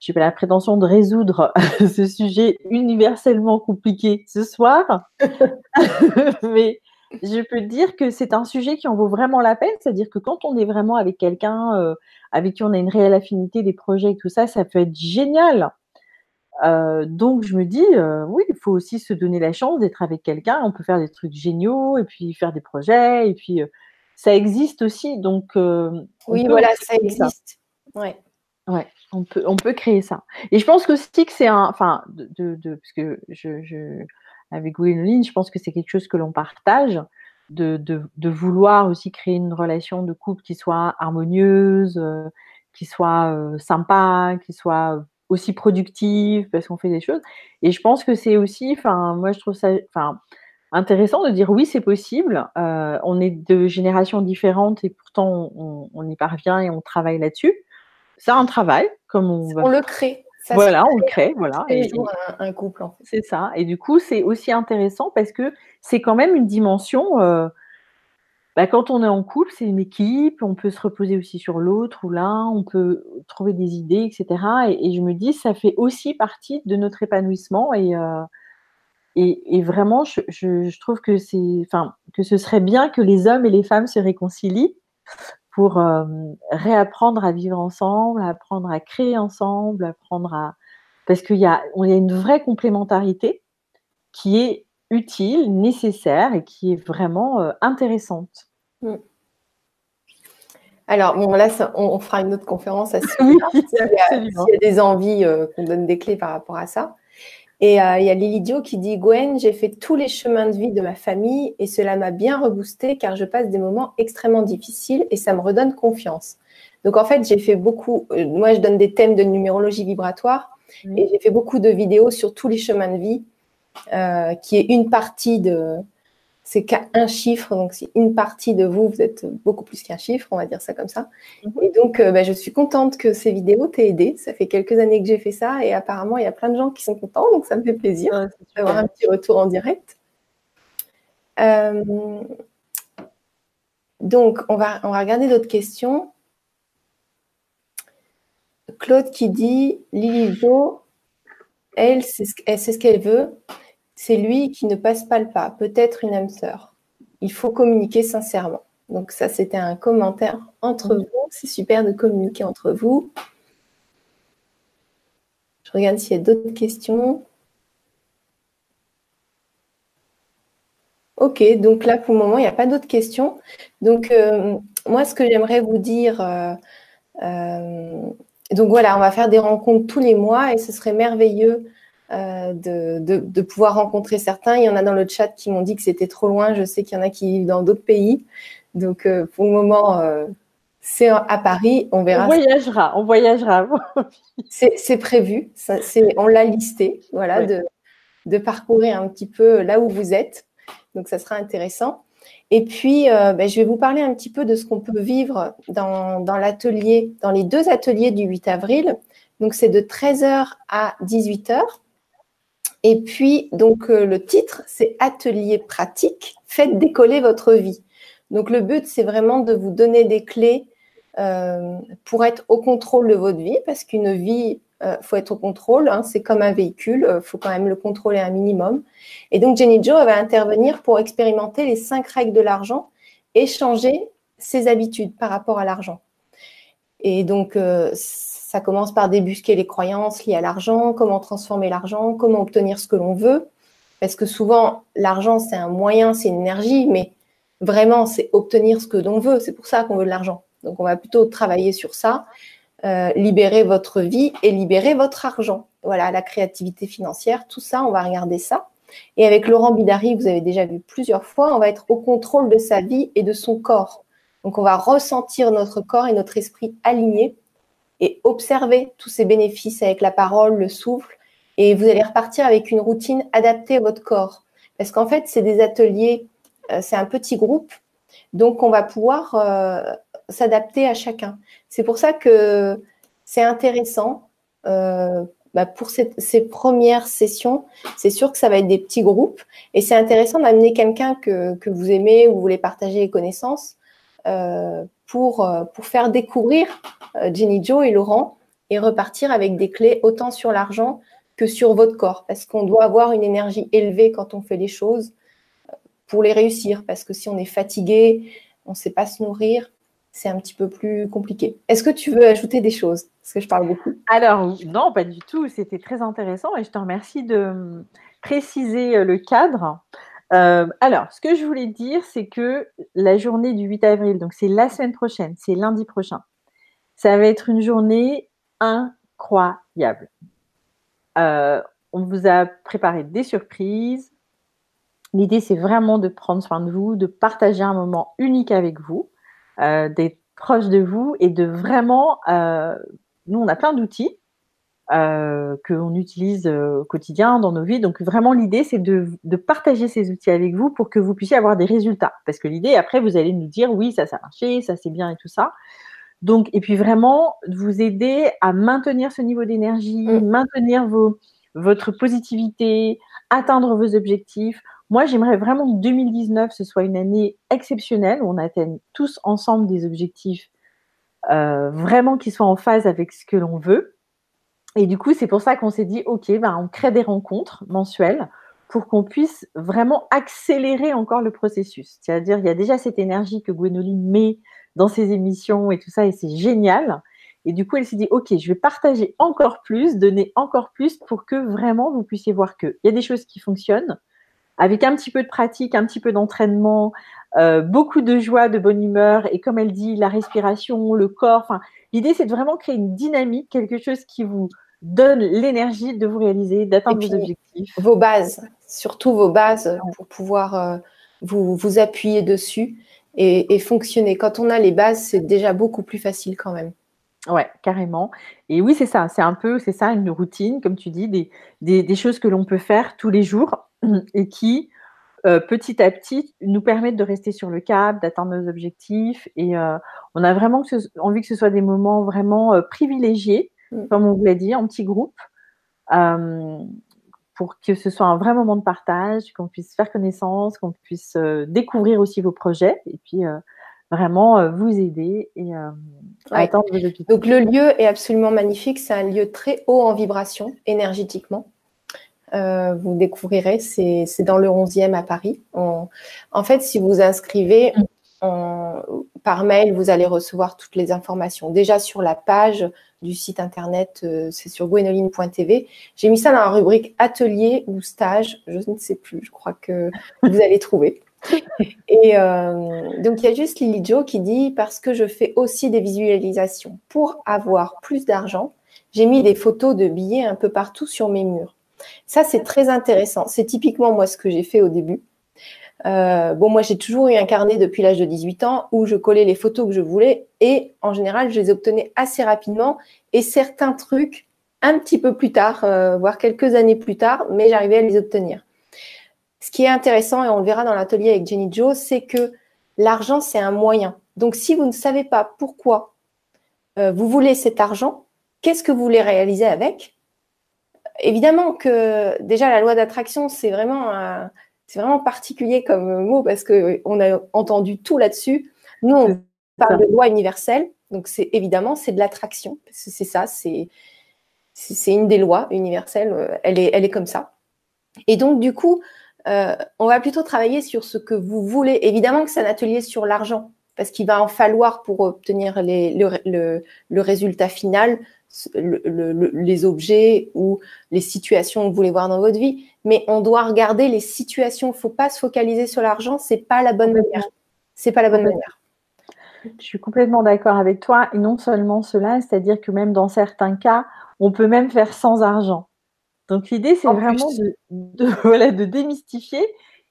je n'ai pas la prétention de résoudre ce sujet universellement compliqué ce soir. Mais je peux dire que c'est un sujet qui en vaut vraiment la peine. C'est-à-dire que quand on est vraiment avec quelqu'un euh, avec qui on a une réelle affinité, des projets et tout ça, ça peut être génial. Euh, donc je me dis, euh, oui, il faut aussi se donner la chance d'être avec quelqu'un. On peut faire des trucs géniaux et puis faire des projets et puis ça existe aussi. Donc oui, voilà, ça existe. Ouais. Ouais, on peut, on peut créer ça. Et je pense aussi que c'est un, enfin, de, de, parce que je, je avec Gwénoline, je pense que c'est quelque chose que l'on partage, de, de, vouloir aussi créer une relation de couple qui soit harmonieuse, qui soit sympa, qui soit aussi productive, parce qu'on fait des choses. Et je pense que c'est aussi, enfin, moi je trouve ça, enfin, intéressant de dire oui, c'est possible. Euh, on est de générations différentes et pourtant on, on, y parvient et on travaille là-dessus. C'est un travail, comme on, on le crée voilà, on le crée, voilà. Et, un, couple. C'est ça. Et du coup, c'est aussi intéressant parce que c'est quand même une dimension. Euh, bah, quand on est en couple, c'est une équipe, on peut se reposer aussi sur l'autre ou l'un, on peut trouver des idées, etc. Et, je me dis, ça fait aussi partie de notre épanouissement. Et, euh, et, vraiment, je, je, trouve que, que ce serait bien que les hommes et les femmes se réconcilient pour euh, réapprendre à vivre ensemble, apprendre à créer ensemble, apprendre à... Parce qu'il y y a une vraie complémentarité qui est utile, nécessaire et qui est vraiment euh, intéressante. Mm. Alors, bon, là, on, fera une autre conférence à ce oui, S'il y, a des envies euh, qu'on donne des clés par rapport à ça. Et euh, il y a Lilidio qui dit Gwen, j'ai fait tous les chemins de vie de ma famille et cela m'a bien reboosté car je passe des moments extrêmement difficiles et ça me redonne confiance. Donc en fait, j'ai fait beaucoup, euh, moi je donne des thèmes de numérologie vibratoire et j'ai fait beaucoup de vidéos sur tous les chemins de vie, euh, qui est une partie de, c'est qu'un chiffre, donc c'est une partie de vous, vous êtes beaucoup plus qu'un chiffre, on va dire ça comme ça. Mhm. Et donc, euh, bah, je suis contente que ces vidéos t'aient aidé. Ça fait quelques années que j'ai fait ça et apparemment, il y a plein de gens qui sont contents, donc ça me fait plaisir d'avoir un petit retour en direct. Euh, donc, on va, on va regarder d'autres questions. Claude qui dit Lily Jo, elle, c'est ce qu'elle veut. C'est lui qui ne passe pas le pas, peut-être une âme sœur. Il faut communiquer sincèrement. Donc ça, c'était un commentaire entre vous. C'est super de communiquer entre vous. Je regarde s'il y a d'autres questions. Ok, donc là, pour le moment, il n'y a pas d'autres questions. Donc, euh, moi, ce que j'aimerais vous dire, euh, euh, donc voilà, on va faire des rencontres tous les mois et ce serait merveilleux euh, de, pouvoir rencontrer certains. Il y en a dans le chat qui m'ont dit que c'était trop loin. Je sais qu'il y en a qui vivent dans d'autres pays. Donc, euh, pour le moment, euh, c'est à Paris. On verra. On voyagera. On voyagera. c'est prévu. on l'a listé. Voilà. De, de parcourir un petit peu là où vous êtes. Donc, ça sera intéressant. Et puis, ben, je vais vous parler un petit peu de ce qu'on peut vivre dans, dans l'atelier, dans les deux ateliers du 8 avril. Donc, c'est de 13h à 18h. Et puis, donc, euh, le titre, c'est Atelier pratique, faites décoller votre vie. Donc, le but, c'est vraiment de vous donner des clés euh, pour être au contrôle de votre vie, parce qu'une vie, il euh, faut être au contrôle, hein, c'est comme un véhicule, il faut quand même le contrôler un minimum. Et donc, Jenny Joe va intervenir pour expérimenter les cinq règles de l'argent et changer ses habitudes par rapport à l'argent. Et donc, ça commence par débusquer les croyances liées à l'argent, comment transformer l'argent, comment obtenir ce que l'on veut. Parce que souvent, l'argent, c'est un moyen, c'est une énergie, mais vraiment, c'est obtenir ce que l'on veut. C'est pour ça qu'on veut de l'argent. Donc, on va plutôt travailler sur ça, euh, libérer votre vie et libérer votre argent. Voilà, la créativité financière, tout ça, on va regarder ça. Et avec Laurent Bidari, vous avez déjà vu plusieurs fois, on va être au contrôle de sa vie et de son corps. Donc, on va ressentir notre corps et notre esprit alignés et observez tous ces bénéfices avec la parole, le souffle, et vous allez repartir avec une routine adaptée à votre corps. Parce qu'en fait, c'est des ateliers, euh, c'est un petit groupe, donc on va pouvoir euh, s'adapter à chacun. C'est pour ça que c'est intéressant. Euh, bah, pour ces premières sessions, c'est sûr que ça va être des petits groupes et c'est intéressant d'amener quelqu'un que, vous aimez ou vous voulez partager les connaissances pour, pour faire découvrir euh, Jenny Joe et Laurent et repartir avec des clés autant sur l'argent que sur votre corps. Parce qu'on doit avoir une énergie élevée quand on fait les choses euh, pour les réussir. Parce que si on est fatigué, on ne sait pas se nourrir, c'est un petit peu plus compliqué. Est-ce que tu veux ajouter des choses? Parce que je parle beaucoup. Alors, non, pas du tout. C'était très intéressant et je te remercie de préciser euh, le cadre. Alors, ce que je voulais dire, c'est que la journée du 8 avril, donc c'est la semaine prochaine, c'est lundi prochain, ça va être une journée incroyable. Euh, on vous a préparé des surprises. L'idée, c'est vraiment de prendre soin de vous, de partager un moment unique avec vous, euh, d'être proche de vous et de vraiment. Euh, nous, on a plein d'outils euh, qu'on utilise au quotidien dans nos vies. Donc, vraiment, l'idée, c'est de, de, partager ces outils avec vous pour que vous puissiez avoir des résultats. Parce que l'idée, après, vous allez nous dire oui, ça, ça a marché, ça, c'est bien et tout ça. Donc, et puis vraiment, vous aider à maintenir ce niveau d'énergie, mm. maintenir vos, votre positivité, atteindre vos objectifs. Moi, j'aimerais vraiment que 2019, ce soit une année exceptionnelle où on atteigne tous ensemble des objectifs euh, vraiment qui soient en phase avec ce que l'on veut. Et du coup, c'est pour ça qu'on s'est dit, OK, ben, on crée des rencontres mensuelles pour qu'on puisse vraiment accélérer encore le processus. C'est-à-dire, il y a déjà cette énergie que Gwénoline met dans ses émissions et tout ça, et c'est génial. Et du coup, elle s'est dit, OK, je vais partager encore plus, donner encore plus pour que vraiment vous puissiez voir qu'il y a des choses qui fonctionnent. Avec un petit peu de pratique, un petit peu d'entraînement, euh, beaucoup de joie, de bonne humeur, et comme elle dit, la respiration, le corps. Enfin, l'idée, c'est de vraiment créer une dynamique, quelque chose qui vous donne l'énergie de vous réaliser, d'atteindre vos objectifs. Vos bases, surtout vos bases pour pouvoir euh, vous, vous appuyer dessus et, fonctionner. Quand on a les bases, c'est déjà beaucoup plus facile quand même. Ouais, carrément. Et oui, c'est ça. C'est un peu, c'est ça, une routine, comme tu dis, des, des, choses que l'on peut faire tous les jours et qui, euh, petit à petit, nous permettent de rester sur le cap, d'atteindre nos objectifs. Et euh, on a vraiment envie que ce soit des moments vraiment privilégiés, mm. comme on vous l'a dit, en petit groupe pour que ce soit un vrai moment de partage, qu'on puisse faire connaissance, qu'on puisse euh, découvrir aussi vos projets et puis euh, vraiment euh, vous aider et à atteindre vos objectifs. Donc le lieu est absolument magnifique, c'est un lieu très haut en vibration énergétiquement. vous découvrirez, c'est dans le 11e à Paris. en fait, si vous inscrivez mm. par mail, vous allez recevoir toutes les informations. Déjà sur la page du site internet, euh, c'est sur gwenoline.tv. J'ai mis ça dans la rubrique atelier ou stage, je ne sais plus, je crois que vous allez trouver. Et euh, donc il y a juste Lily Joe qui dit parce que je fais aussi des visualisations pour avoir plus d'argent, j'ai mis des photos de billets un peu partout sur mes murs. Ça c'est très intéressant. C'est typiquement moi ce que j'ai fait au début. Euh, bon, moi, j'ai toujours eu un carnet depuis l'âge de 18 ans où je collais les photos que je voulais et en général, je les obtenais assez rapidement et certains trucs un petit peu plus tard, voire quelques années plus tard, mais j'arrivais à les obtenir. Ce qui est intéressant, et on le verra dans l'atelier avec Jenny Joe, c'est que l'argent, c'est un moyen. Donc, si vous ne savez pas pourquoi vous voulez cet argent, qu'est-ce que vous voulez réaliser avec? Évidemment que déjà la loi d'attraction, c'est vraiment un, c'est vraiment particulier comme mot parce qu'on a entendu tout là-dessus. Nous, on parle de loi universelle, donc c'est évidemment c'est de l'attraction. C'est ça, c'est c'est une des lois universelles. Euh, elle est elle est comme ça. Et donc du coup, euh, on va plutôt travailler sur ce que vous voulez. Évidemment que c'est un atelier sur l'argent parce qu'il va en falloir pour obtenir les, le, le, résultat final, les objets ou les situations que vous voulez voir dans votre vie mais on doit regarder les situations. Il ne faut pas se focaliser sur l'argent, c'est pas la bonne manière. C'est pas la bonne manière. Je suis complètement d'accord avec toi. Et non seulement cela, c'est-à-dire que même dans certains cas, on peut même faire sans argent. Donc l'idée, c'est vraiment de, de démystifier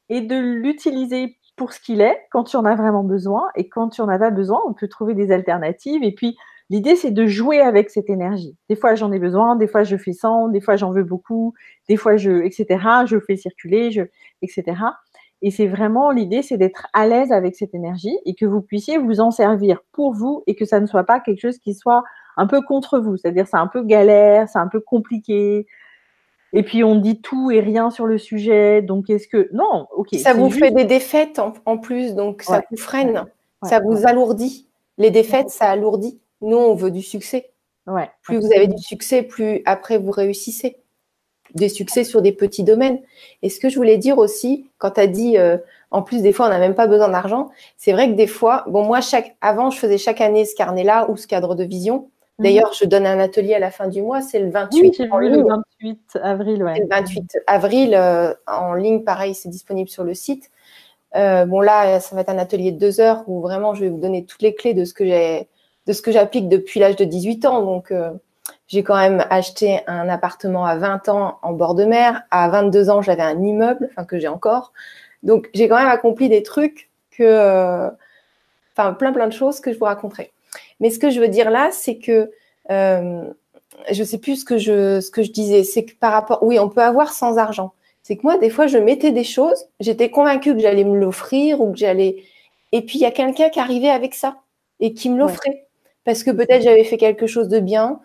et de l'utiliser pour ce qu'il est quand tu en as vraiment besoin. Et quand tu en as pas besoin, on peut trouver des alternatives. Et puis, L'idée, c'est de jouer avec cette énergie. Des fois, j'en ai besoin, des fois, je fais sans, des fois, j'en veux beaucoup, des fois, je, etc., je fais circuler, je, etc. Et c'est vraiment l'idée, c'est d'être à l'aise avec cette énergie et que vous puissiez vous en servir pour vous et que ça ne soit pas quelque chose qui soit un peu contre vous. C'est-à-dire, c'est un peu galère, c'est un peu compliqué. Et puis, on dit tout et rien sur le sujet. Donc, est-ce que. Non, ok. Ça vous fait des défaites en, plus, donc ça vous freine, ça vous alourdit. Les défaites, ça alourdit. Nous, on veut du succès. Ouais, plus vous avez du succès, plus après vous réussissez. Des succès sur des petits domaines. Et ce que je voulais dire aussi, quand tu as dit, euh, en plus, des fois, on n'a même pas besoin d'argent, c'est vrai que des fois, bon, moi, chaque, avant, je faisais chaque année ce carnet-là ou ce cadre de vision. Mhm. D'ailleurs, je donne un atelier à la fin du mois, c'est le 28 en ligne. Le 28 avril, ouais. Le 28 avril euh, en ligne, pareil, c'est disponible sur le site. Euh, bon, là, ça va être un atelier de deux heures où vraiment je vais vous donner toutes les clés de ce que j'ai de ce que j'applique depuis l'âge de 18 ans. Donc, euh, j'ai quand même acheté un appartement à 20 ans en bord de mer. À 22 ans, j'avais un immeuble, enfin que j'ai encore. Donc, j'ai quand même accompli des trucs que, euh, enfin, plein plein de choses que je vous raconterai. Mais ce que je veux dire là, c'est que euh, je sais plus ce que je ce que je disais. C'est que par rapport, oui, on peut avoir sans argent. C'est que moi, des fois, je mettais des choses. J'étais convaincue que j'allais me l'offrir ou que j'allais. Et puis, il y a quelqu'un qui arrivait avec ça et qui me l'offrait parce que peut-être j'avais fait quelque chose de bien,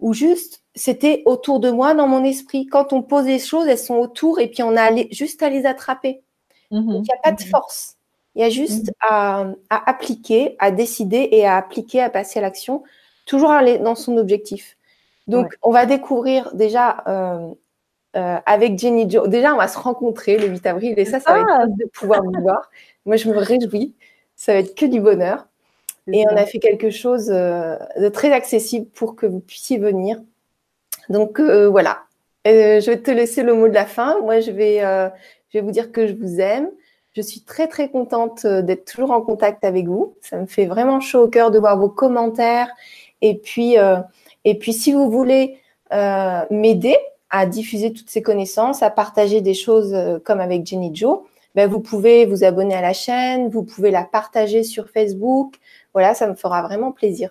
ou juste c'était autour de moi dans mon esprit. Quand on pose les choses, elles sont autour et puis on a juste à les attraper. Mhm. il n'y a pas de mhm. force. Il y a juste mhm. à, appliquer, à décider et à appliquer, à passer à l'action, toujours aller dans son objectif. Donc, on va découvrir déjà euh, euh, avec Jenny Joe. Déjà, on va se rencontrer le 8 avril et ça, ça va être ah. de pouvoir vous voir. Moi, je me réjouis. Ça va être que du bonheur. Et on a fait quelque chose euh, de très accessible pour que vous puissiez venir. Donc euh, voilà, euh, je vais te laisser le mot de la fin. Moi, je vais, je vais vous dire que je vous aime. Je suis très très contente d'être toujours en contact avec vous. Ça me fait vraiment chaud au cœur de voir vos commentaires. Et puis, et puis si vous voulez m'aider à diffuser toutes ces connaissances, à partager des choses comme avec Jenny Joe, ben, vous pouvez vous abonner à la chaîne, vous pouvez la partager sur Facebook, voilà, ça me fera vraiment plaisir.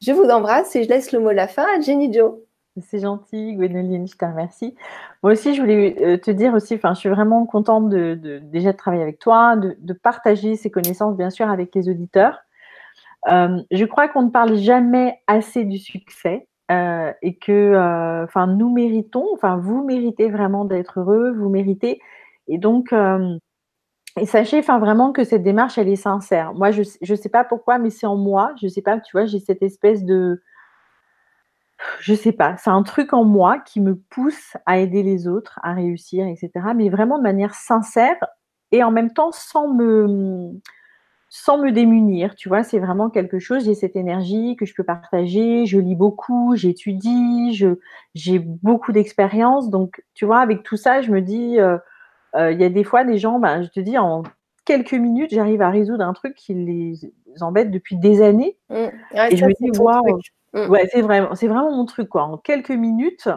Je vous embrasse et je laisse le mot de la fin à Jenny Joe. C'est gentil, Gwénoline, je te remercie. Moi aussi, je voulais euh, te dire aussi, je suis vraiment contente de, déjà de travailler avec toi, de, partager ces connaissances, bien sûr, avec les auditeurs. Euh, je crois qu'on ne parle jamais assez du succès euh, et que, enfin, nous méritons, enfin, vous méritez vraiment d'être heureux, vous méritez. Et donc, et sachez enfin, vraiment que cette démarche, elle est sincère. Moi, je ne sais pas pourquoi, mais c'est en moi. Je ne sais pas, tu vois, j'ai cette espèce de. Je sais pas, c'est un truc en moi qui me pousse à aider les autres, à réussir, etc. Mais vraiment de manière sincère et en même temps sans me, sans me démunir. Tu vois, c'est vraiment quelque chose. J'ai cette énergie que je peux partager. Je lis beaucoup, j'étudie, j'ai beaucoup d'expérience. Donc, tu vois, avec tout ça, je me dis. Euh, il y a des fois des gens, ben, je te dis, en quelques minutes, j'arrive à résoudre un truc qui les embête depuis des années. Mmh. et je me dis, waouh, mmh. ouais, c'est vraiment, c'est vraiment mon truc, quoi. En quelques minutes.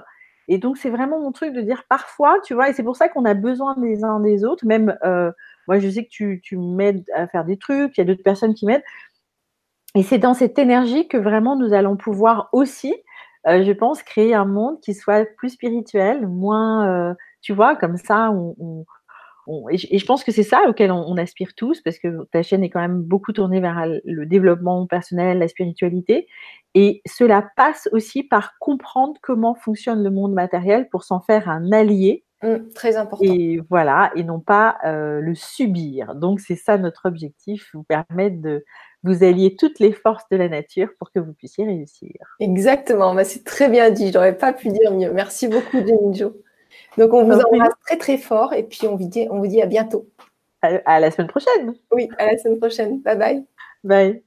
Et donc, c'est vraiment mon truc de dire parfois, tu vois, et c'est pour ça qu'on a besoin des uns des autres. Même, euh, moi, je sais que tu, tu m'aides à faire des trucs, il y a d'autres personnes qui m'aident. Et c'est dans cette énergie que vraiment nous allons pouvoir aussi euh, je pense, créer un monde qui soit plus spirituel, moins, tu vois, comme ça, on, et, je, pense que c'est ça auquel on, aspire tous, parce que ta chaîne est quand même beaucoup tournée vers le développement personnel, la spiritualité. Et cela passe aussi par comprendre comment fonctionne le monde matériel pour s'en faire un allié. Mmh, très important. Et voilà, et non pas euh, le subir. Donc c'est ça notre objectif, vous permettre de vous allier toutes les forces de la nature pour que vous puissiez réussir. Exactement, bah, c'est très bien dit, j'aurais pas pu dire mieux. Merci beaucoup, Jo. Donc, on vous embrasse très, très fort et puis on vous dit, on vous dit à bientôt. À, à la semaine prochaine. Oui, à la semaine prochaine. Bye bye. Bye.